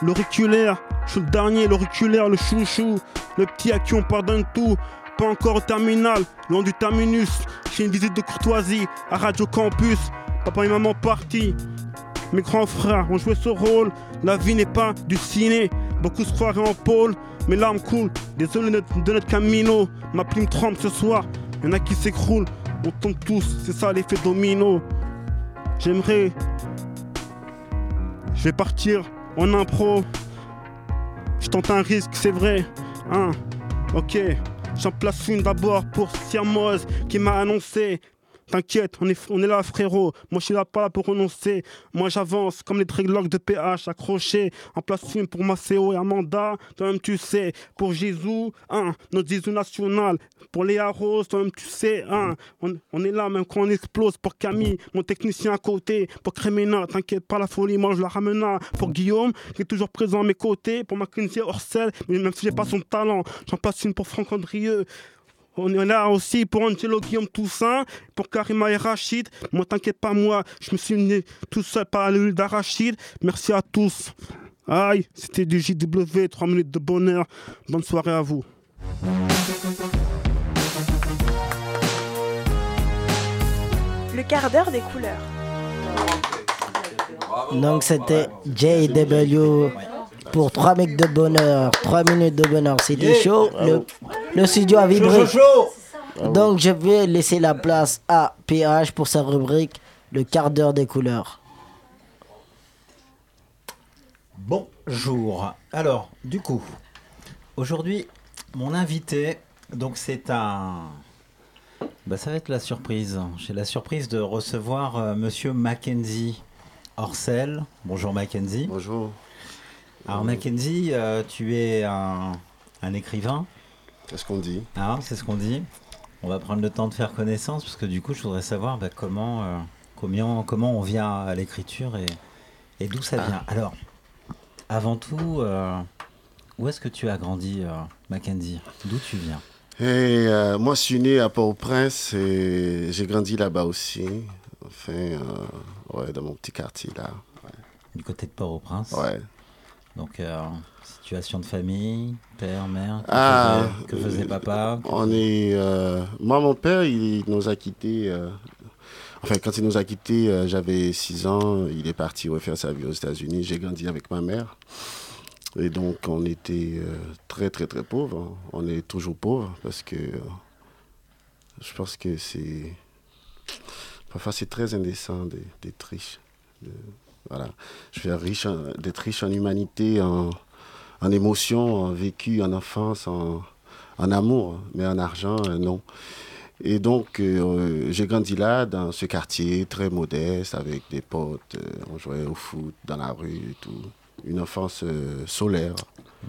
l'auriculaire, je suis le dernier, l'auriculaire, le chouchou, le petit à qui on pardonne tout. Pas encore au terminal, loin du terminus. J'ai une visite de courtoisie à Radio Campus. Papa et maman partis. Mes grands frères ont joué ce rôle. La vie n'est pas du ciné. Beaucoup se croiraient en pôle. Mes larmes coulent. Désolé de notre, camino. Ma plume tremble ce soir. Y en a qui s'écroulent. On tombe tous. C'est ça l'effet domino. J'aimerais. Je vais partir en impro. Je tente un risque, c'est vrai. Hein, ok. J'en place une d'abord pour Siamoise qui m'a annoncé. T'inquiète, on est, là, frérot. Moi, je suis là pas là pour renoncer. Moi, j'avance comme les dreadlocks de PH accrochés. En place une pour Maceo et Amanda. Toi-même, tu sais. Pour Jésus, hein, notre Jésus national. Pour Léa Rose, toi-même, tu sais. Hein, on, est là même quand on explose. Pour Camille, mon technicien à côté. Pour Crémena, t'inquiète pas, la folie, moi, je la ramène. Pour Guillaume, qui est toujours présent à mes côtés. Pour Mackenzie Orcel, même si j'ai pas son talent. J'en passe une pour Franck Andrieux. On est là aussi pour Angelo Guillaume Toussaint, pour Karima et Rachid. Moi, t'inquiète pas, moi, je me suis né tout seul par l'huile d'Arachide. Merci à tous. Aïe, c'était du JW, 3 minutes de bonheur. Bonne soirée à vous. Le quart d'heure des couleurs. Donc c'était JW pour 3 minutes de bonheur. 3 minutes de bonheur, c'était Yeah. chaud. Le, le studio a vibré. Chaud, chaud, chaud. Donc je vais laisser la place à PH pour sa rubrique Le quart d'heure des couleurs. Bonjour. Alors, du coup, aujourd'hui, mon invité, donc c'est un. Bah, ça va être la surprise. J'ai la surprise de recevoir euh, monsieur Mackenzie Orcel. Bonjour Mackenzie. Bonjour. Alors Mackenzie, euh, tu es un, un écrivain, C'est ce qu'on dit. Ah, c'est ce qu'on dit. On va prendre le temps de faire connaissance parce que du coup, je voudrais savoir bah, comment, euh, comment, comment on vient à l'écriture et, et d'où ça vient. Alors, avant tout, euh, où est-ce que tu as grandi, euh, Mackenzie? D'où tu viens? Et euh, moi, je suis né à Port-au-Prince et j'ai grandi là-bas aussi. Enfin, euh, ouais, dans mon petit quartier là. Du côté de Port-au-Prince? Ouais. Donc, euh, situation de famille, père, mère, que, Ah, faisait, que faisait euh, papa On est. euh, moi, mon père, il nous a quittés. euh, Enfin, quand il nous a quittés, j'avais 6 ans. Il est parti refaire sa vie aux États-Unis. J'ai grandi avec ma mère. Et donc, on était très, très, très pauvres. On est toujours pauvres parce que je pense que c'est. Parfois, c'est très indécent d'être d'être riche. De- voilà. Je veux riche en- d'être riche en humanité, en, en émotion, en vécu, en enfance, en, en amour, mais en argent, euh, non. Et donc, euh, j'ai grandi là, dans ce quartier très modeste, avec des potes. euh, on jouait au foot dans la rue et tout. Une enfance euh, solaire.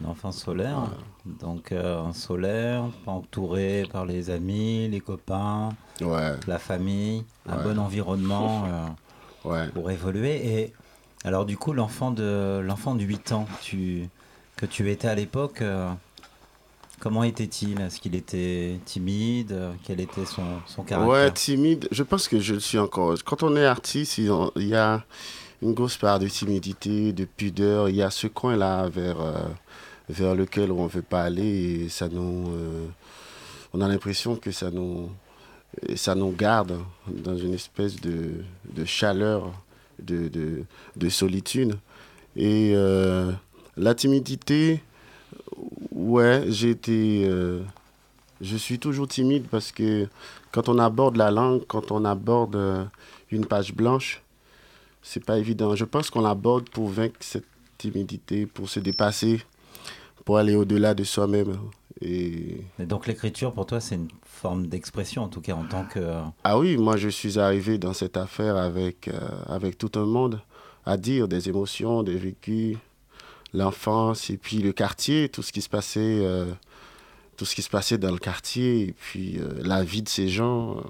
Une enfance solaire. Donc, euh, solaire, entouré par les amis, les copains, la famille, un Ouais. bon environnement euh, pour évoluer. Et alors, du coup, l'enfant de, l'enfant de 8 ans que tu étais à l'époque, euh, comment était-il? Est-ce qu'il était timide? Quel était son, caractère? Ouais, timide. Je pense que je le suis encore. Quand on est artiste, il y a- une grosse part de timidité, de pudeur. Il y a ce coin-là vers, euh, lequel on ne veut pas aller ça nous. euh, on a l'impression que ça nous, garde dans une espèce de chaleur, de, de, de solitude. Et euh, la timidité, ouais, j'ai été. euh, je suis toujours timide parce que quand on aborde la langue, quand on aborde euh, une page blanche, c'est pas évident. Je pense qu'on l'aborde pour vaincre cette timidité, pour se dépasser, pour aller au-delà de soi-même. Et Et donc, l'écriture, pour toi, c'est une forme d'expression, en tout cas, en tant que... ah oui, moi je suis arrivé dans cette affaire avec, euh, avec tout un monde à dire des émotions, des vécus, l'enfance et puis le quartier, tout ce qui se passait, euh, tout ce qui se passait dans le quartier et puis euh, la vie de ces gens,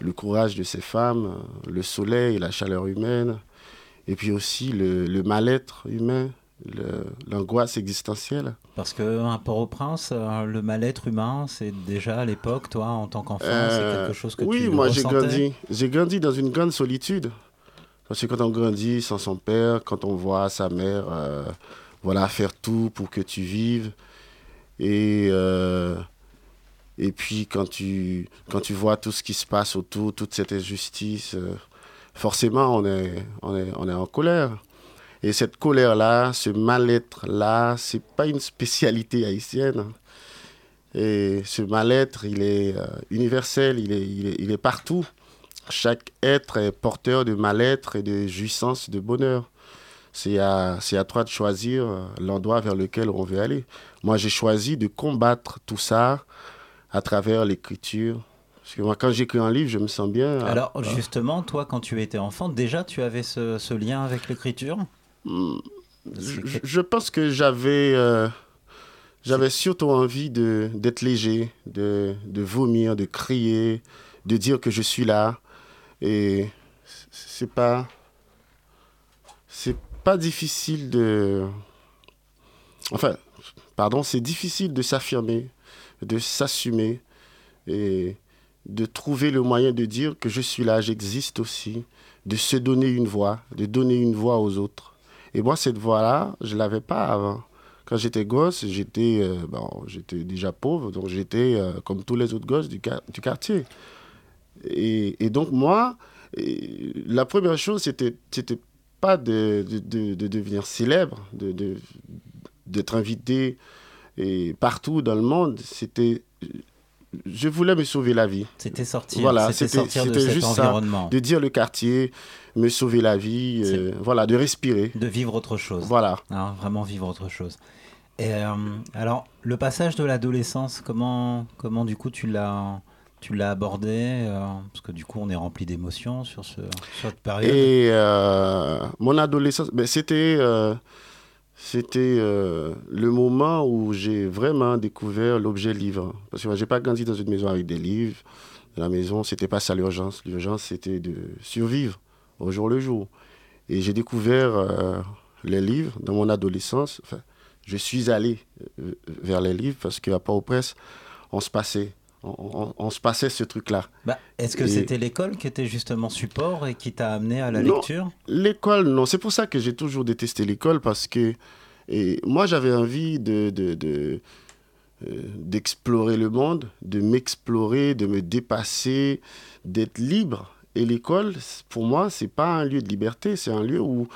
le courage de ces femmes, le soleil, la chaleur humaine et puis aussi le, mal-être humain, l'angoisse existentielle. Parce que à Port-au-Prince, euh, le mal-être humain, c'est déjà à l'époque, toi, en tant qu'enfant, c'est Euh, quelque chose que oui, tu moi j'ai grandi, j'ai grandi dans une grande solitude. Parce que quand on grandit sans son père, quand on voit sa mère euh, voilà, faire tout pour que tu vives, et, euh, et puis quand tu, quand tu vois tout ce qui se passe autour, toute cette injustice, forcément on est, on, est, on est en colère. Et cette colère-là, ce mal-être-là, c'est pas une spécialité haïtienne. Et ce mal-être, il est euh, universel, il est, il, est, partout. Chaque être est porteur de mal-être et de jouissance, de bonheur. C'est à, à toi de choisir euh, l'endroit vers lequel on veut aller. Moi, j'ai choisi de combattre tout ça à travers l'écriture. Parce que moi, quand j'écris un livre, je me sens bien. Alors, euh, justement, toi, quand tu étais enfant, déjà, tu avais ce lien avec l'écriture? Je, pense que j'avais euh, j'avais surtout envie de d'être léger, de, de vomir, de crier, de dire que je suis là. Et c'est pas c'est pas difficile de enfin pardon, c'est difficile de s'affirmer, de s'assumer et de trouver le moyen de dire que je suis là, j'existe aussi, de se donner une voix, de donner une voix aux autres. Et moi, cette voix-là, je ne l'avais pas avant. Quand j'étais gosse, j'étais euh, bon, déjà pauvre, donc j'étais euh, comme tous les autres gosses du, du quartier. Et, et donc, moi, la première chose, c'était pas de, de, de- de devenir célèbre, d'être invité et partout dans le monde. C'était. Je voulais me sauver la vie. C'était sortir, Voilà, c'était de cet juste environnement. ça. De dire le quartier, me sauver la vie, euh, voilà, de respirer. De vivre autre chose. Voilà. Hein, vraiment vivre autre chose. Et euh, alors, le passage de l'adolescence, comment, comment du coup tu l'as, tu l'as abordé euh, Parce que du coup, on est rempli d'émotions sur, ce, sur cette période. Et mon adolescence, ben, c'était, c'était euh, le moment où j'ai vraiment découvert l'objet livre. Parce que moi, j'ai pas grandi dans une maison avec des livres. La maison, c'était pas ça l'urgence. L'urgence, c'était de survivre au jour le jour. Et j'ai découvert euh, les livres dans mon adolescence. Je suis allé euh, vers les livres parce qu'à Port-au-Prince, on se passait. On, on- on se passait ce truc-là. Bah, Est-ce que Et- c'était l'école qui était justement support et qui t'a amené à la Non, lecture? L'école, non. C'est pour ça que j'ai toujours détesté l'école parce que et moi, j'avais envie de, de- de, euh, d'explorer le monde, de m'explorer, de me dépasser, d'être libre. Et l'école, pour moi, c'est pas un lieu de liberté, c'est un lieu où...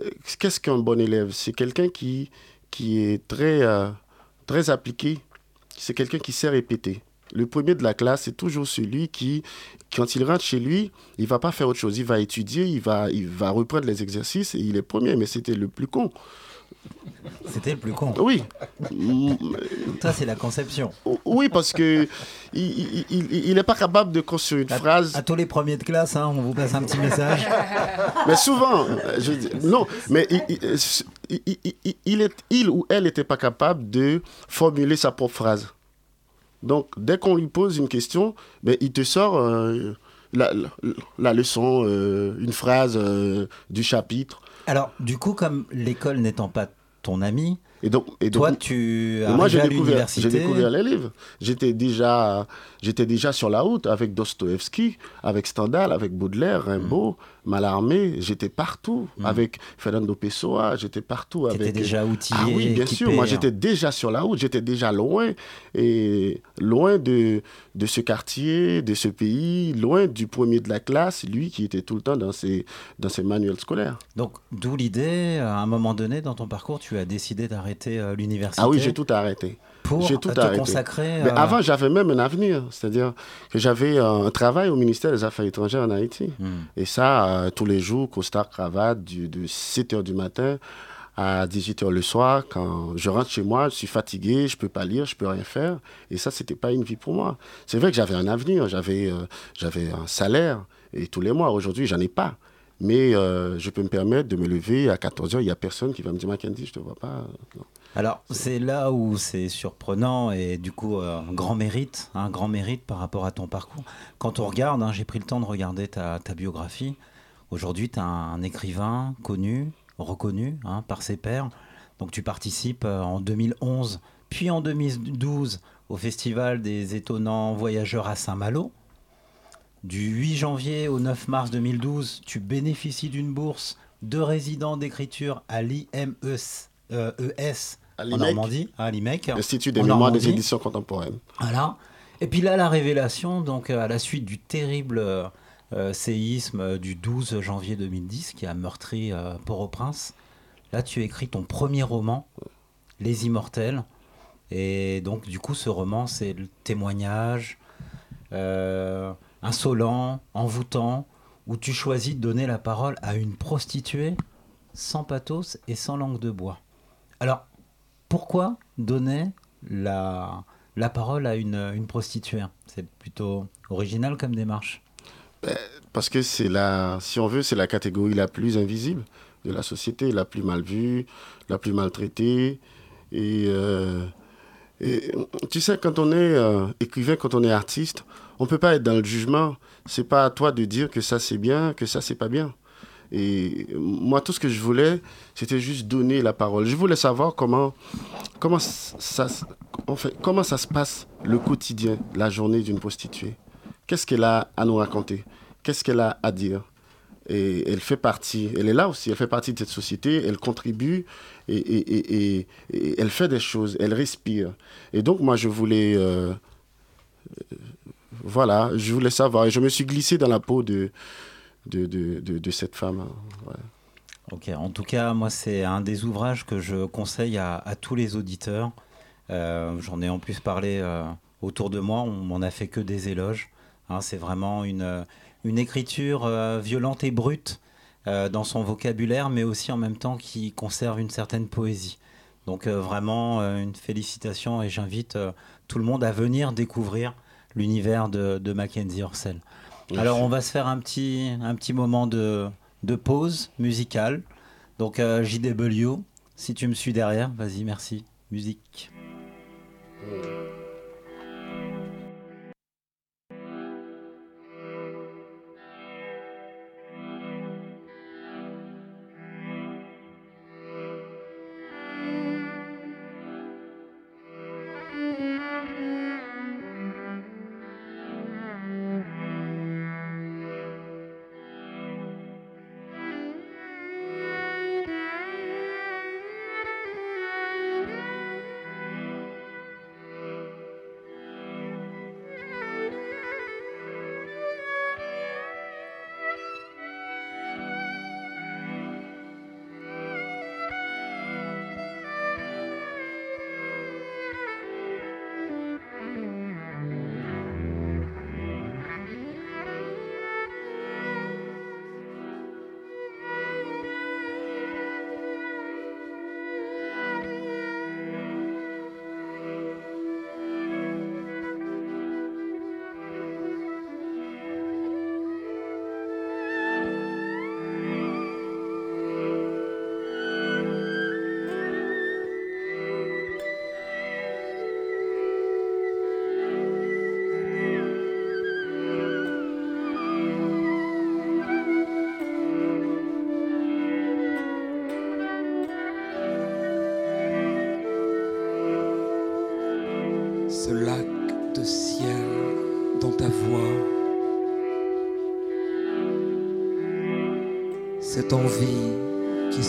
euh, Qu'est-ce qu'un bon élève? C'est quelqu'un qui, qui est très, euh, très appliqué. C'est quelqu'un qui sait répéter. Le premier de la classe, c'est toujours celui qui, quand il rentre chez lui, il va pas faire autre chose. Il va étudier, il va, il va reprendre les exercices et il est premier, mais c'était le plus con. C'était le plus con. Oui. Ça, c'est la conception. Oui, parce que il, il, il- il est pas capable de construire une phrase. À tous les premiers de classe, hein, on vous passe un petit message. Mais souvent, je dis- non, mais il, il- il- il- il- il est, il ou elle n'était pas capable de formuler sa propre phrase. Donc, dès qu'on lui pose une question, ben, il te sort euh, la, la- la leçon, euh, une phrase euh, du chapitre. Alors, du coup, comme l'école n'étant pas ton ami, Et donc, et donc- toi, tu moi, j'ai découvert, j'ai découvert les livres. J'étais déjà, j'étais déjà sur la route avec Dostoevsky, avec Stendhal, avec Baudelaire, Rimbaud, Mallarmé. J'étais partout avec Fernando Pessoa. J'étais partout avec. déjà outillé, Ah oui, bien sûr. Moi, hein. j'étais déjà sur la route. J'étais déjà loin et loin de de ce quartier, de ce pays, loin du premier de la classe, lui qui était tout le temps dans ses dans ses manuels scolaires. Donc, d'où l'idée, à un moment donné dans ton parcours, tu as décidé d'arrêter euh, l'université? Ah oui, j'ai tout arrêté. Pour tout te arrêté. consacrer, Mais euh, avant, j'avais même un avenir. C'est-à-dire que j'avais euh, un travail au ministère des Affaires étrangères en Haïti. Hmm. Et ça, euh, tous les jours, costard, cravate, du, de 7 h du matin à 18 h le soir. Quand je rentre chez moi, je suis fatigué, je peux pas lire, je peux rien faire. Et ça, c'était pas une vie pour moi. C'est vrai que j'avais un avenir, j'avais euh, j'avais un salaire. Et tous les mois, aujourd'hui, j'en ai pas. Mais euh, je peux me permettre de me lever à 14 h Il n'y a personne qui va me dire, Mackenzie, je te vois pas. Non. Alors, c'est là où c'est surprenant et du coup, euh, un grand mérite, un grand mérite par rapport à ton parcours. Quand on regarde, hein, j'ai pris le temps de regarder ta, biographie. Aujourd'hui, tu es un, écrivain connu, reconnu hein, par ses pairs. Donc, tu participes euh, en 2011, puis en 2012 au Festival des étonnants voyageurs à Saint-Malo. Du 8 janvier au 9 mars 2012, tu bénéficies d'une bourse de résident d'écriture à l'IMES euh, ES À en l'IMEC. Normandie, à l'IMEC. Institut des en mémoires des éditions contemporaines. Voilà. Et puis là, la révélation, donc euh, à la suite du terrible euh, euh, séisme euh, du 12 janvier 2010 qui a meurtri euh, Port-au-Prince, là tu écris ton premier roman, Les Immortels. Et donc du coup, ce roman, c'est le témoignage euh, insolent, envoûtant, où tu choisis de donner la parole à une prostituée sans pathos et sans langue de bois. Alors, pourquoi donner la, la parole à une, prostituée? C'est plutôt original comme démarche. Ben, Parce que c'est la, si on veut, c'est la catégorie la plus invisible de la société, la plus mal vue, la plus maltraitée. Et, euh, tu sais, quand on est euh, écrivain, quand on est artiste, on peut pas être dans le jugement. C'est pas à toi de dire que ça c'est bien, que ça c'est pas bien. Et moi, tout ce que je voulais, c'était juste donner la parole. Je voulais savoir comment, comment, ça, en fait, comment ça se passe le quotidien, la journée d'une prostituée. Qu'est-ce qu'elle a à nous raconter? Qu'est-ce qu'elle a à dire? Et elle fait partie, elle est là aussi, elle fait partie de cette société, elle contribue et elle fait des choses, elle respire. Et donc, moi, je voulais. euh, euh, voilà, je voulais savoir. Et je me suis glissé dans la peau de, de, cette femme. hein. Ok, en tout cas, moi, c'est un des ouvrages que je conseille à, tous les auditeurs. Euh, J'en ai en plus parlé euh, autour de moi, on m'en a fait que des éloges. Hein, c'est vraiment une, euh, une écriture violente et brute dans son vocabulaire, mais aussi en même temps qui conserve une certaine poésie. Donc vraiment une félicitation et j'invite tout le monde à venir découvrir l'univers de, de Mackenzie Orsel. Alors on va se faire un petit, un petit moment de, de pause musicale. Donc euh, JW, Si tu me suis derrière, vas-y, merci. Musique. ce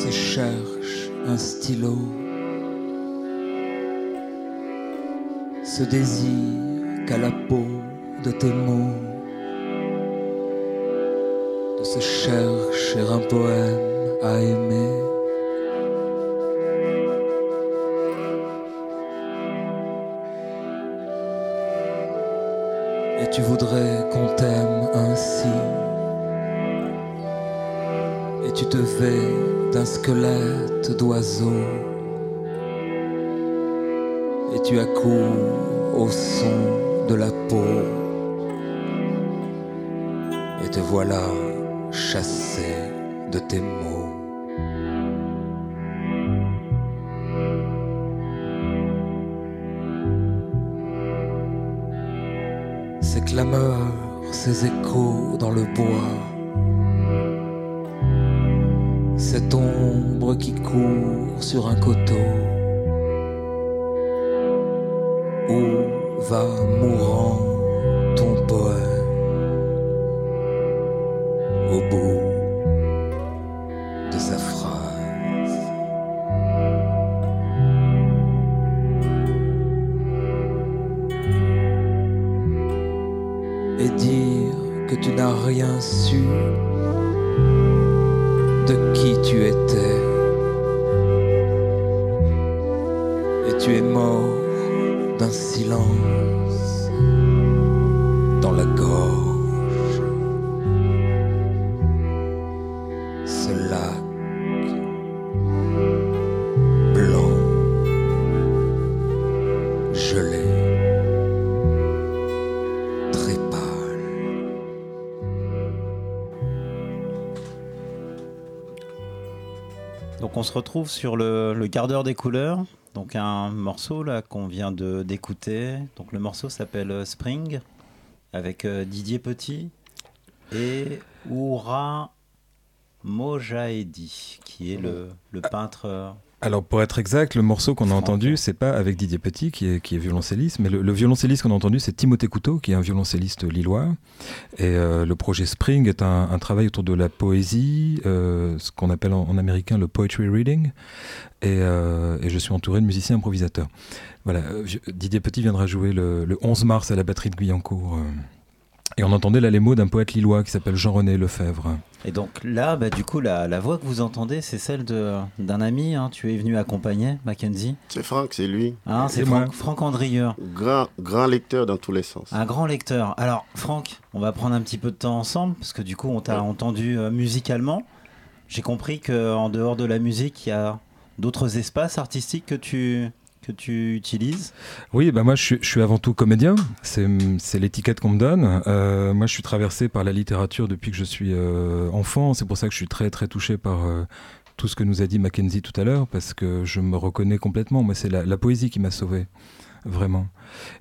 se cherche un stylo, ce désir qu'à la peau de tes mots, de se chercher un poème à aimer. Et tu voudrais tu te fais d'un squelette d'oiseau. Et tu accours au son de la peau. Et te voilà chassé de tes mots. Ces clameurs, ces échos dans le bois. Sur un coteau. Où va mourant on se retrouve sur le, le quart d'heure des couleurs. Donc un morceau là qu'on vient de d'écouter. Donc le morceau s'appelle euh, Spring avec euh, Didier Petit et Oura Mojahedi qui est le, le peintre. Alors pour être exact, le morceau qu'on a entendu, c'est pas avec Didier Petit qui est, qui est violoncelliste, mais le, le violoncelliste qu'on a entendu, c'est Timothée Couteau, qui est un violoncelliste lillois. Et euh, le projet Spring est un, un travail autour de la poésie, euh, ce qu'on appelle en, en américain le poetry reading. Et, euh, et je suis entouré de musiciens improvisateurs. Voilà, Didier Petit viendra jouer le, le 11 mars à la batterie de Guyancourt. Et on entendait là les mots d'un poète lillois qui s'appelle Jean-René Lefebvre. Et donc là, bah, du coup, la, la voix que vous entendez, c'est celle de- d'un ami. hein. Tu es venu accompagner Mackenzie. C'est Franck, c'est lui. Hein, c'est Franck, Franck Andrieur. Grand, grand lecteur dans tous les sens. Un grand lecteur. Alors, Franck, on va prendre un petit peu de temps ensemble, parce que du coup, on t'a entendu euh, musicalement. J'ai compris qu'en dehors de la musique, il y a d'autres espaces artistiques que tu, que tu utilises. Oui, bah moi je suis, avant tout comédien, c'est c'est l'étiquette qu'on me donne. Euh, moi je suis traversé par la littérature depuis que je suis euh, enfant, c'est pour ça que je suis très très touché par euh, tout ce que nous a dit Mackenzie tout à l'heure, parce que je me reconnais complètement. Moi, c'est la, la poésie qui m'a sauvé, vraiment.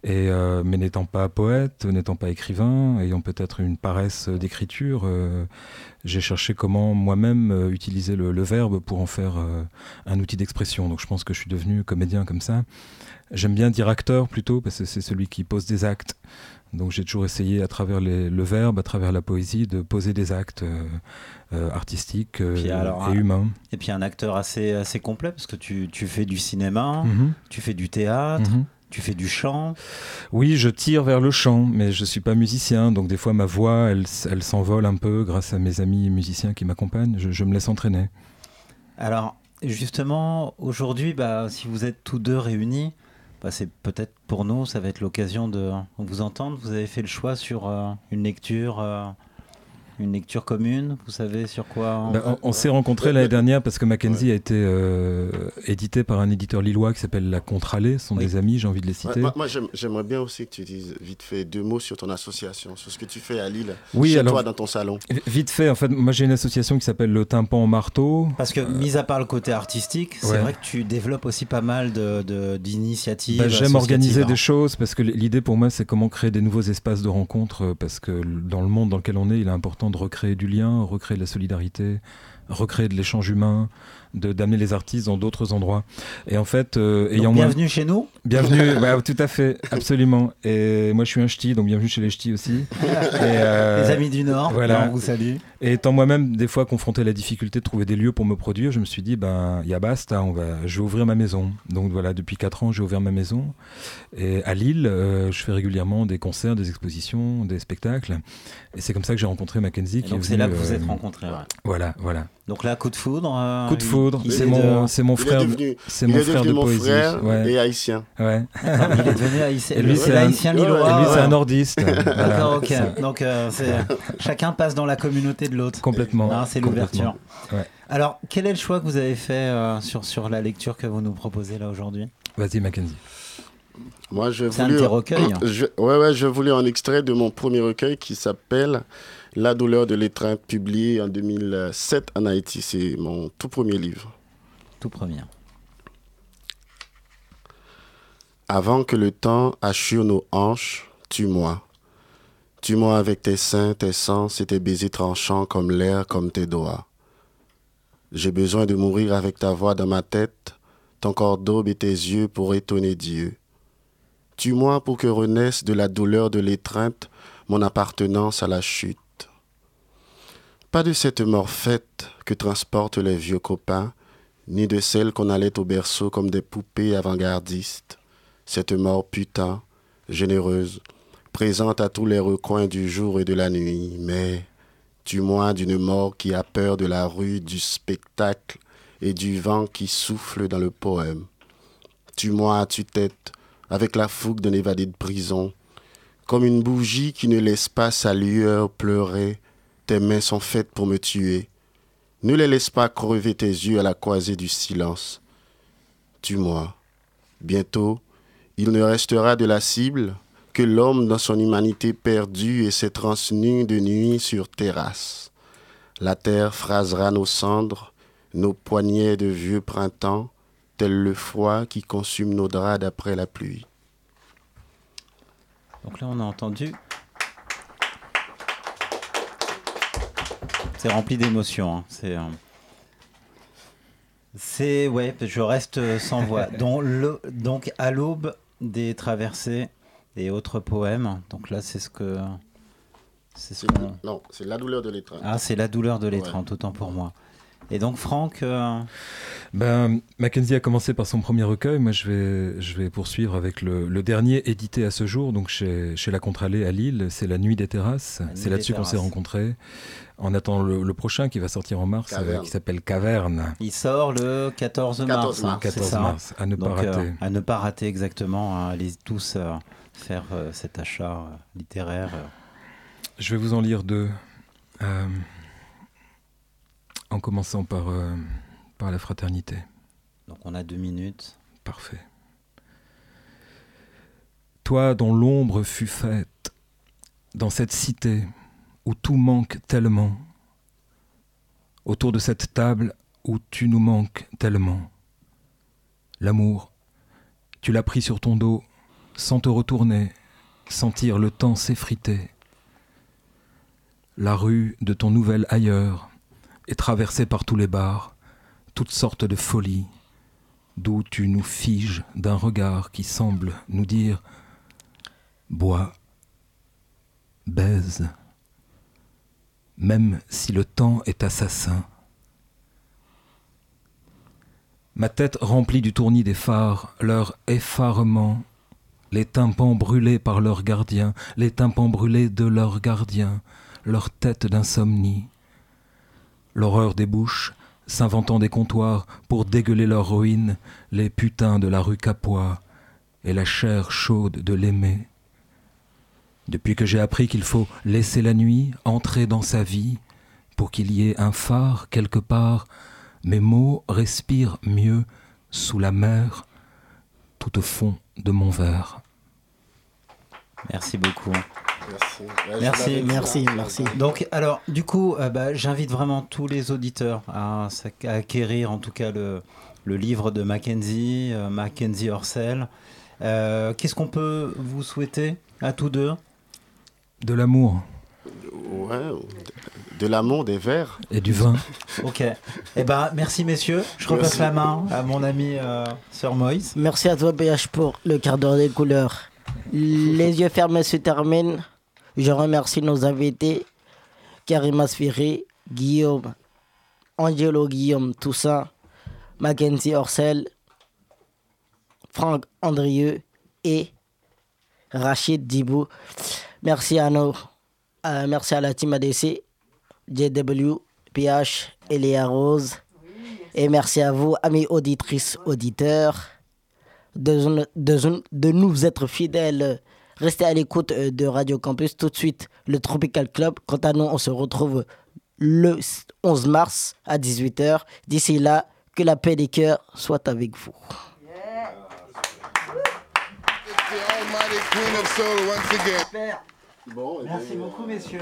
Et, euh, mais n'étant pas poète, n'étant pas écrivain, ayant peut-être une paresse d'écriture, euh, j'ai cherché comment moi-même euh, utiliser le, le verbe pour en faire euh, un outil d'expression. Donc je pense que je suis devenu comédien comme ça. J'aime bien dire acteur plutôt, parce que c'est celui qui pose des actes. Donc j'ai toujours essayé à travers les- le verbe, à travers la poésie, de poser des actes euh, euh, artistiques euh, alors, et humains. Et puis un acteur assez, assez complet, parce que tu, tu fais du cinéma, Mhm. tu fais du théâtre, Mhm. Tu fais du chant? Oui, je tire vers le chant, mais je suis pas musicien, donc des fois ma voix, elle, elle s'envole un peu grâce à mes amis musiciens qui m'accompagnent. Je, je me laisse entraîner. Alors, justement, aujourd'hui, bah, si vous êtes tous deux réunis, bah, c'est peut-être pour nous, ça va être l'occasion de vous entendre. Vous avez fait le choix sur euh, une lecture, euh, une lecture commune. Vous savez sur quoi Ben, on on s'est rencontrés l'année dernière parce que Mackenzie a été euh, édité par un éditeur lillois qui s'appelle La Contralée. Ce sont des amis, j'ai envie de les Ouais, citer. moi, moi, j'aime- j'aimerais bien aussi que tu dises vite fait deux mots sur ton association, sur ce que tu fais à Lille, Oui, chez alors- toi dans ton salon. Vite fait, en fait, moi j'ai une association qui s'appelle le Tympan au Marteau. Parce que, mis à part le côté artistique, c'est ouais. vrai que tu développes aussi pas mal de- de- d'initiatives. Bah, J'aime organiser des choses parce que l'idée pour moi c'est comment créer des nouveaux espaces de rencontre euh, parce que dans le monde dans lequel on est il est important de recréer du lien, recréer de la solidarité, recréer de l'échange humain, d'amener les artistes dans d'autres endroits. Et en fait, euh, ayant bienvenue chez nous. Bienvenue, ouais, tout à fait, absolument. Et moi je suis un ch'ti, donc bienvenue chez les ch'tis aussi. Et, Les amis du Nord, voilà. on vous salue. Et étant moi-même des fois confronté à la difficulté de trouver des lieux pour me produire, je me suis dit ben y a basta, on va, je vais ouvrir ma maison. Donc voilà, depuis 4 ans j'ai ouvert ma maison. Et à Lille, euh, je fais régulièrement des concerts, des expositions, des spectacles. Et c'est comme ça que j'ai rencontré Mackenzie. Et qui donc est c'est là que vous euh, êtes rencontrés. ouais. Voilà, voilà. Donc là, coup de foudre. euh, Coup de foudre, c'est mon, de- c'est mon Il est frère, c'est il mon est frère devenu de mon poésie. frère ouais. et haïtien. Ouais. D'accord, il est devenu haïtien. Et lui, C'est lillois, et lui, c'est un nordiste. Voilà. D'accord, ok. Donc euh, chacun passe dans la communauté de l'autre. Complètement. Ah, c'est l'ouverture. Ouais. Alors, quel est le choix que vous avez fait euh, sur, sur la lecture que vous nous proposez là aujourd'hui? Vas-y, Mackenzie. Moi, je C'est un voulais. de tes recueils Je, ouais, ouais, je voulais un extrait de mon premier recueil qui s'appelle La douleur de l'étreinte, publié en 2007 en Haïti. C'est mon tout premier livre. Tout premier. Avant que le temps hachure nos hanches, tue-moi. Tue-moi avec tes seins, tes sens et tes baisers tranchants comme l'air, comme tes doigts. J'ai besoin de mourir avec ta voix dans ma tête, ton corps d'aube et tes yeux pour étonner Dieu. Tue-moi pour que renaisse de la douleur de l'étreinte mon appartenance à la chute. Pas de cette mort faite que transportent les vieux copains, ni de celle qu'on allait au berceau comme des poupées avant-gardistes. Cette mort putain, généreuse, présente à tous les recoins du jour et de la nuit, mais tue-moi d'une mort qui a peur de la rue, du spectacle et du vent qui souffle dans le poème. Tue-moi à tue-tête, avec la fougue d'un évadé de prison, comme une bougie qui ne laisse pas sa lueur pleurer, tes mains sont faites pour me tuer. Ne les laisse pas crever tes yeux à la croisée du silence. Tue-moi. Bientôt, il ne restera de la cible que l'homme dans son humanité perdue et ses nues de nuit sur terrasse. La terre phrasera nos cendres, nos poignets de vieux printemps, tel le froid qui consume nos draps d'après la pluie. Donc là, on a entendu. C'est rempli d'émotions. hein. C'est. euh, C'est ouais, je reste sans voix. Donc, le- donc à l'aube des traversées et autres poèmes. Donc là, c'est ce que. C'est ce qu'on- Non, c'est la douleur de l'étreinte. Ah, c'est la douleur de l'étreinte, autant pour moi. Et donc Franck. euh, Ben, Mackenzie a commencé par son premier recueil. Moi, je vais, je vais poursuivre avec le, le dernier édité à ce jour, donc chez, chez La Contralée à Lille. C'est La Nuit des Terrasses. C'est des là-dessus qu'on s'est rencontrés. On attend le, le prochain qui va sortir en mars, euh, qui s'appelle Caverne. Il sort le 14 mars. 14 mars, hein, c'est 14 ça mars, à ne pas Donc, euh, rater. à ne pas rater exactement. hein. Allez tous euh, faire euh, cet achat euh, littéraire. euh. Je vais vous en lire deux. En commençant par, euh, par la fraternité. Donc on a deux minutes. Parfait. Toi dont l'ombre fut faite, dans cette cité où tout manque tellement, autour de cette table où tu nous manques tellement. L'amour, tu l'as pris sur ton dos sans te retourner, sentir le temps s'effriter. La rue de ton nouvel ailleurs est traversée par tous les bars, toutes sortes de folies, d'où tu nous figes d'un regard qui semble nous dire Bois, baise, même si le temps est assassin. Ma tête remplie du tournis des phares, leur effarement, les tympans brûlés par leurs gardiens, les tympans brûlés de leurs gardiens, leur tête d'insomnie. L'horreur des bouches, s'inventant des comptoirs pour dégueuler leurs ruines, les putains de la rue Capois et la chair chaude de l'aimer. Depuis que j'ai appris qu'il faut laisser la nuit entrer dans sa vie pour qu'il y ait un phare quelque part, mes mots respirent mieux sous la mer, tout au fond de mon verre. Merci beaucoup. Merci. Merci, merci, merci. Donc, alors, du coup, euh, bah, j'invite vraiment tous les auditeurs à, à acquérir en tout cas le, le livre de Mackenzie, euh, Mackenzie Orsel. Euh, Qu'est-ce qu'on peut vous souhaiter à tous deux? De l'amour. Ouais, de l'amour, des verres. Et du vin. ok. Eh ben, merci messieurs. Je repasse Merci. la main à mon ami euh, Sir Moïse. Merci à toi, BH, pour le quart d'heure des couleurs. Les yeux fermés se terminent. Je remercie nos invités, Karima Sfiri, Guillaume, Angelo Guillaume Toussaint, Mackenzie Orcel, Franck Andrieux et Rachid Dibou. Merci à nos, euh, merci à la team ADC, JW, PH, Eléa Rose. Et merci à vous, amis auditrices, auditeurs, de nous être fidèles. Restez à l'écoute euh, de Radio Campus. Tout de suite, le Tropical Club. Quant à nous, on se retrouve le 11 mars à 18h. D'ici là, que la paix des cœurs soit avec vous. Almighty Queen of Soul once again. Merci beaucoup, messieurs.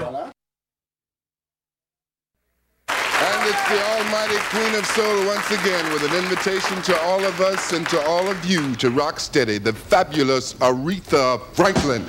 And it's the Almighty Queen of Soul once again with an invitation to all of us and to all of you to rock steady, the fabulous Aretha Franklin.